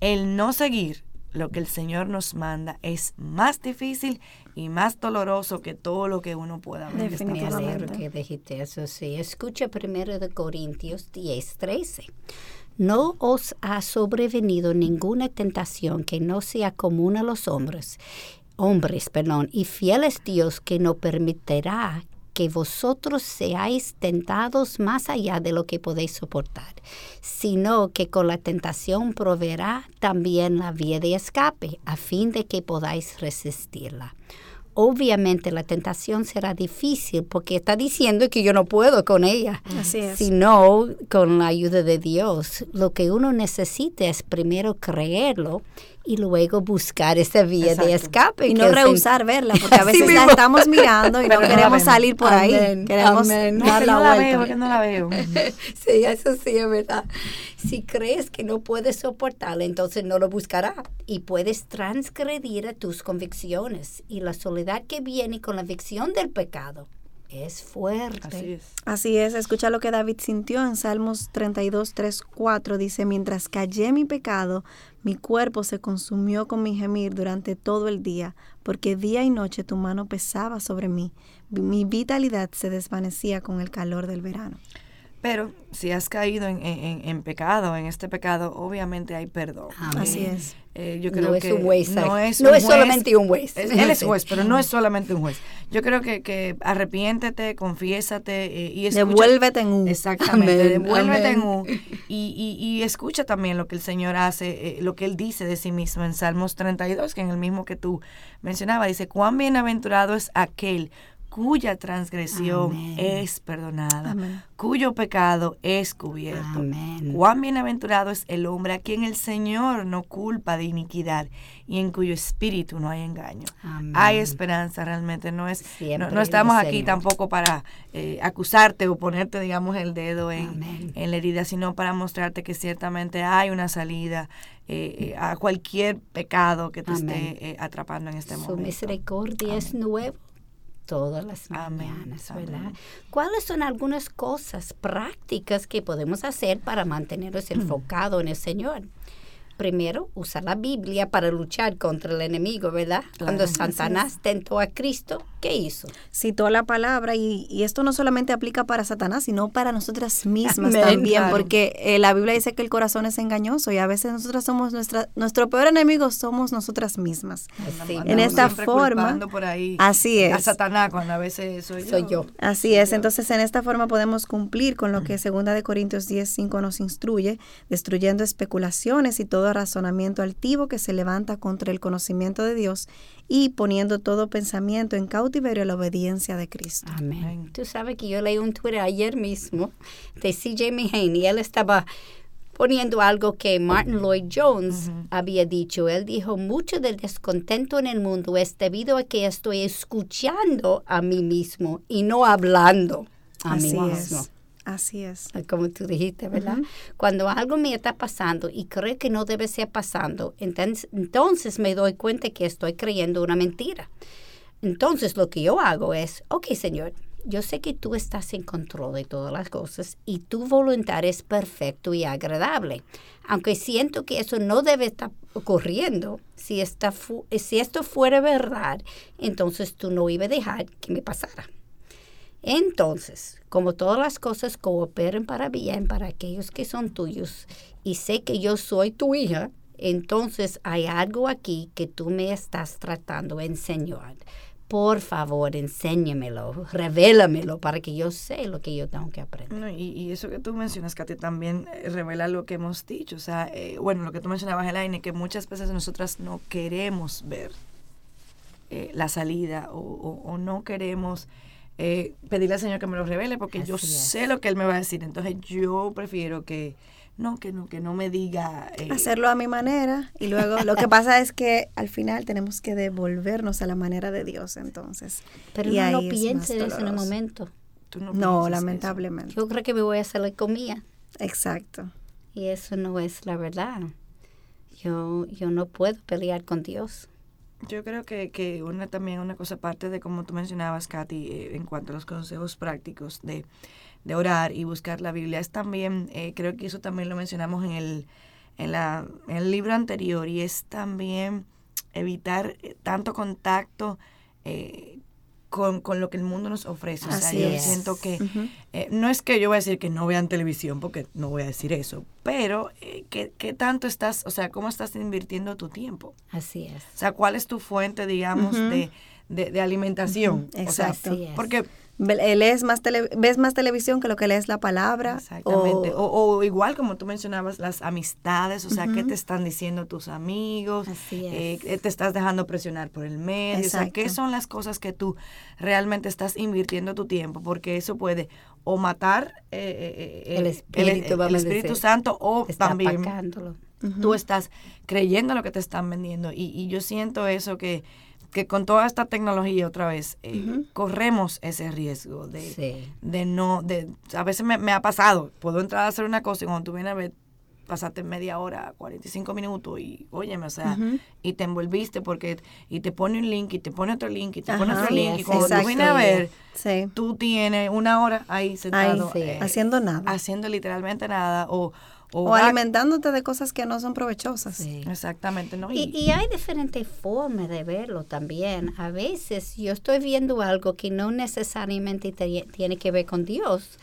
el no seguir lo que el Señor nos manda es más difícil y más doloroso que todo lo que uno pueda ver. Definitivamente. que dijiste eso, sí. Escucha primero de Corintios 10, 13. No os ha sobrevenido ninguna tentación que no sea común a los hombres, hombres, perdón, y fiel es Dios que no permitirá que vosotros seáis tentados más allá de lo que podéis soportar, sino que con la tentación proveerá también la vía de escape, a fin de que podáis resistirla. Obviamente la tentación será difícil porque está diciendo que yo no puedo con ella, Así sino con la ayuda de Dios. Lo que uno necesita es primero creerlo y luego buscar esa vía de escape. Y no rehusar verla, porque a (laughs) veces la estamos mirando y no queremos salir por ahí. Queremos dar la, no la veo, que no la veo. (laughs) sí, eso sí es verdad. Si crees que no puedes soportarla, entonces no lo buscará. Y puedes transgredir a tus convicciones y la soledad que viene con la vicción del pecado es fuerte. Así es. Así es, escucha lo que David sintió en Salmos 32, 3, 4. Dice, mientras callé mi pecado, mi cuerpo se consumió con mi gemir durante todo el día, porque día y noche tu mano pesaba sobre mí. Mi vitalidad se desvanecía con el calor del verano. Pero si has caído en, en, en pecado, en este pecado, obviamente hay perdón. Amén. Así es. Eh, yo creo no es que un juez. no es, no un es juez. solamente un juez. Es- él es juez, pero no es solamente un juez. Yo creo que, que arrepiéntete, confiésate eh, y escucha. Devuélvete en un. Exactamente, Amén, devuélvete en un. Y, y, y escucha también lo que el Señor hace, eh, lo que Él dice de sí mismo en Salmos 32, que en el mismo que tú mencionabas, dice, cuán bienaventurado es aquel cuya transgresión Amén. es perdonada, Amén. cuyo pecado es cubierto. Amén. Cuán bienaventurado es el hombre a quien el Señor no culpa de iniquidad y en cuyo espíritu no hay engaño. Hay esperanza realmente, no es, no, no estamos aquí Señor. tampoco para eh, acusarte o ponerte, digamos, el dedo en, la herida, sino para mostrarte que ciertamente hay una salida eh, eh, a cualquier pecado que te Amén. esté eh, atrapando en este Su momento. misericordia es nuevo todas las Amén, mañanas, amén. ¿verdad? ¿Cuáles son algunas cosas prácticas que podemos hacer para mantenernos enfocados en el Señor? Primero, usar la Biblia para luchar contra el enemigo, ¿verdad? Cuando Satanás tentó a Cristo, ¿qué hizo? citó la palabra y, y esto no solamente aplica para Satanás, sino para nosotras mismas Amén, también, claro. porque eh, la Biblia dice que el corazón es engañoso y a veces nosotras somos nuestra, nuestro peor enemigo somos nosotras mismas. Andamos En esta forma, culpando por ahí así A es. Satanás cuando a veces soy yo. soy yo. Así es, entonces en esta forma podemos cumplir con lo que segunda de Corintios 10, 5 nos instruye, destruyendo especulaciones y todo razonamiento altivo que se levanta contra el conocimiento de Dios y poniendo todo pensamiento en cautiverio a la obediencia de Cristo. Amén. Tú sabes que yo leí un Twitter ayer mismo de CJ Mahaney. Él estaba poniendo algo que Martin Lloyd Jones había dicho. Él dijo, mucho del descontento en el mundo es debido a que estoy escuchando a mí mismo y no hablando a Así mí es, mismo. Así es. Como tú dijiste, ¿verdad? Cuando algo me está pasando y creo que no debe ser pasando, entonces, entonces me doy cuenta que estoy creyendo una mentira. Entonces lo que yo hago es, ok Señor, yo sé que tú estás en control de todas las cosas y tu voluntad es perfecto y agradable. Aunque siento que eso no debe estar ocurriendo, si, esta fu- si esto fuera verdad, entonces tú no ibas a dejar que me pasara. Entonces, como todas las cosas cooperan para bien para aquellos que son tuyos, y sé que yo soy tu hija, entonces hay algo aquí que tú me estás tratando de enseñar. Por favor, enséñamelo, revélamelo para que yo sé lo que yo tengo que aprender. Y, y eso que tú mencionas, Katy, también eh, revela lo que hemos dicho. O sea, eh, bueno, lo que tú mencionabas, Elaine, que muchas veces nosotras no queremos ver eh, la salida o- o no queremos eh, pedirle al Señor que me lo revele porque yo es. sé lo que Él me va a decir. Entonces yo prefiero que no, que no, que no me diga... eh, Hacerlo a mi manera y luego lo que pasa es que al final tenemos que devolvernos a la manera de Dios entonces. Pero Y no es piense de eso en el doloroso. momento. tú no, No, piensas eso. lamentablemente. Yo creo que me voy a hacer la comida. Exacto. Y eso no es la verdad. Yo, yo no puedo pelear con Dios. Yo creo que, que una también una cosa aparte de como tú mencionabas, Katy, eh, en cuanto a los consejos prácticos de, de orar y buscar la Biblia, es también, eh, creo que eso también lo mencionamos en el, en, la, en el libro anterior, y es también evitar eh, tanto contacto eh, con, con lo que el mundo nos ofrece. O sea, Así yo es. siento que eh, no es que yo voy a decir que no vean televisión, porque no voy a decir eso, pero eh, ¿qué, ¿qué tanto estás, o sea, cómo estás invirtiendo tu tiempo? Así es. O sea, ¿cuál es tu fuente, digamos, de, de, de alimentación? O sea, exacto. Así es. porque Lees más tele- ves más televisión que lo que lees la palabra. Exactamente. o- O, o igual como tú mencionabas, las amistades, o sea, ¿qué te están diciendo tus amigos? Así es. Eh, eh, te estás dejando presionar por el medio. O sea, ¿qué son las cosas que tú realmente estás invirtiendo tu tiempo? Porque eso puede o matar eh, eh, El eh, Espíritu, el. Santo o Está también tú estás creyendo lo que te están vendiendo. Y, y yo siento eso que, que con toda esta tecnología otra vez, eh, corremos ese riesgo de, Sí. de no, de, a veces me, me ha pasado, puedo entrar a hacer una cosa y cuando tú vienes a ver, pasaste media hora, 45 minutos y, óyeme, o sea, y te envolviste porque, y te pone un link, y te pone otro link, y te pone otro link, y cuando tú vienes a ver, tú tienes una hora ahí sentado. Eh, haciendo nada. Haciendo literalmente nada, o... O, alimentándote de cosas que no son provechosas. Exactamente, ¿no? Y, y, hay diferentes formas de verlo también. A veces yo estoy viendo algo que no necesariamente tiene que ver con Dios,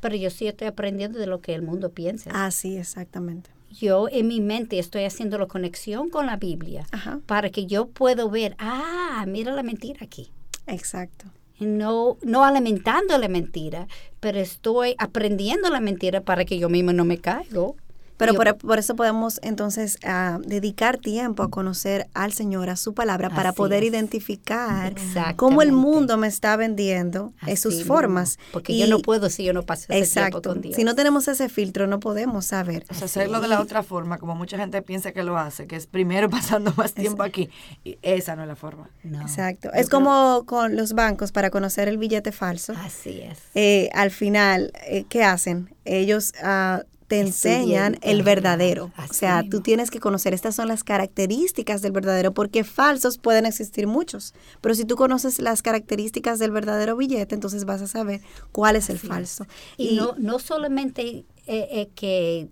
pero yo sí estoy aprendiendo de lo que el mundo piensa. Ah, sí, exactamente. Yo en mi mente estoy haciendo la conexión con la Biblia para que yo pueda ver, ah, mira la mentira aquí. Exacto. No, no alimentando la mentira, pero estoy aprendiendo la mentira para que yo mismo no me caigo. Pero por, eso podemos entonces ah, dedicar tiempo a conocer al Señor, a su palabra, para poder identificar cómo el mundo me está vendiendo en sus formas. Porque yo no puedo si yo no paso ese exacto. tiempo con Dios. Si no tenemos ese filtro, no podemos saber. O sea, hacerlo de la otra forma, como mucha gente piensa que lo hace, que es primero (laughs) pasando más tiempo aquí. Y esa no es la forma. Exacto. Es como con los bancos para conocer el billete falso. Así es. Eh, al final, eh, ¿qué hacen? Ellos... Uh, te enseñan el verdadero. o sea, tú tienes que conocer, estas son las características del verdadero, porque falsos pueden existir muchos, pero si tú conoces las características del verdadero billete, entonces vas a saber cuál es el falso. Y, no, no solamente eh, eh, que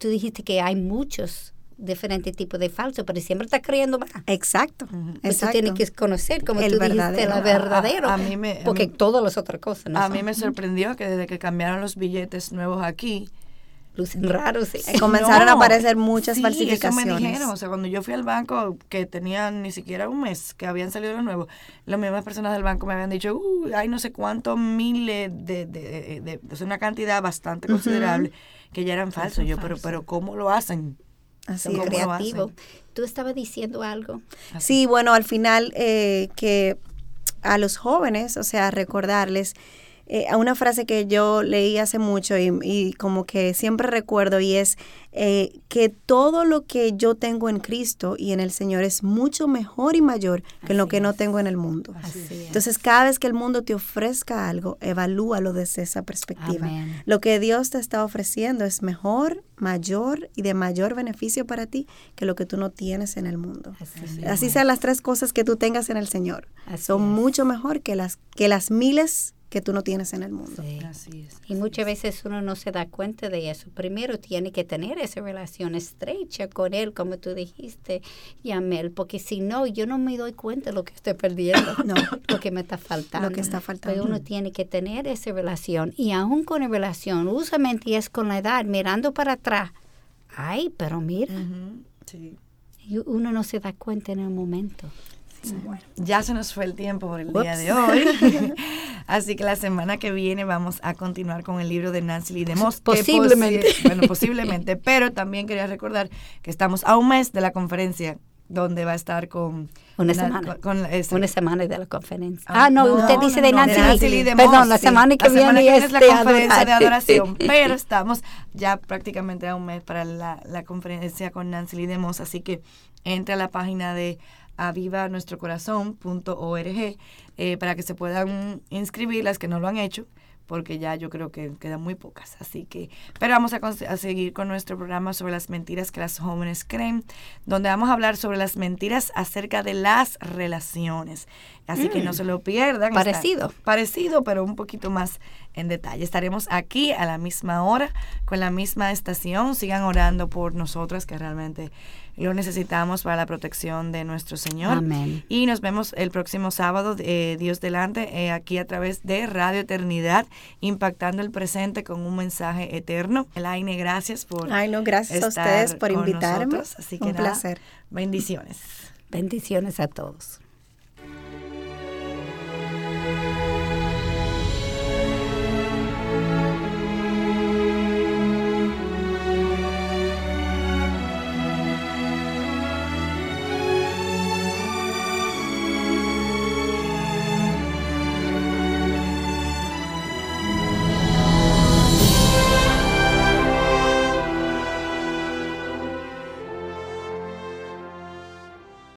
tú dijiste que hay muchos diferentes tipos de falso, pero siempre está creyendo más. Exacto. Pues tienes que conocer, como el tú verdadero. dijiste, la verdadero. A, mí me, porque todas las otras cosas no A mí me sorprendió que desde que cambiaron los billetes nuevos aquí, lucen raros. Sí. Comenzaron a aparecer muchas falsificaciones. Eso me dijeron. O sea, cuando yo fui al banco, que tenían ni siquiera un mes que habían salido los nuevos, las mismas personas del banco me habían dicho, uh, hay no sé cuántos miles de, de, de, de, una cantidad bastante considerable que ya eran falsos. Yo, pero, pero ¿cómo lo hacen? Así creativo. Tú estabas diciendo algo. Sí, bueno, al final eh, que a los jóvenes, o sea, recordarles eh, a una frase que yo leí hace mucho y, y como que siempre recuerdo y es eh, que todo lo que yo tengo en Cristo y en el Señor es mucho mejor y mayor que lo que no tengo en el mundo. Entonces, cada vez que el mundo te ofrezca algo, evalúalo desde esa perspectiva. Lo que Dios te está ofreciendo es mejor, mayor y de mayor beneficio para ti que lo que tú no tienes en el mundo. Así, sean las tres cosas que tú tengas en el Señor. Son mucho mejor que las, que las miles que tú no tienes en el mundo. Y muchas veces uno no se da cuenta de eso. Primero tiene que tener esa relación estrecha con él, como tú dijiste, Yamel, porque si no, yo no me doy cuenta de lo que estoy perdiendo, (coughs) no. lo que me está faltando. Lo que está faltando. Pero uno tiene que tener esa relación. Y aún con la relación, usualmente es con la edad, mirando para atrás. Ay, pero mira. Y uno no se da cuenta en el momento. Bueno, ya se nos fue el tiempo por el día de hoy. (laughs) Así que la semana que viene vamos a continuar con el libro de Nancy Lee de Moss. Posiblemente. bueno, posiblemente. Pero también quería recordar que estamos a un mes de la conferencia donde va a estar con una, semana con, una semana de la conferencia ah, ah no, usted dice de Nancy, Lee, de perdón la semana que viene, es, la conferencia de adoración (laughs) pero estamos ya prácticamente a un mes para la, la conferencia con Nancy Lee de Moss así que entre a la página de avivanuestrocorazón.org eh, para que se puedan inscribir las que no lo han hecho porque ya yo creo que quedan muy pocas. Así que, pero vamos a, a, seguir con nuestro programa sobre las mentiras que las jóvenes creen, donde vamos a hablar sobre las mentiras acerca de las relaciones. Así que no mm. se lo pierdan. Parecido. parecido, pero un poquito más en detalle. Estaremos aquí a la misma hora, con la misma estación. Sigan orando por nosotras, que realmente lo necesitamos para la protección de nuestro Señor. Amén. Y nos vemos el próximo sábado, eh, Dios delante, eh, aquí a través de Radio Eternidad, impactando el presente con un mensaje eterno. Elaine, gracias por. Ay, no, gracias a ustedes por invitarme. Así que un placer. Bendiciones. Bendiciones a todos.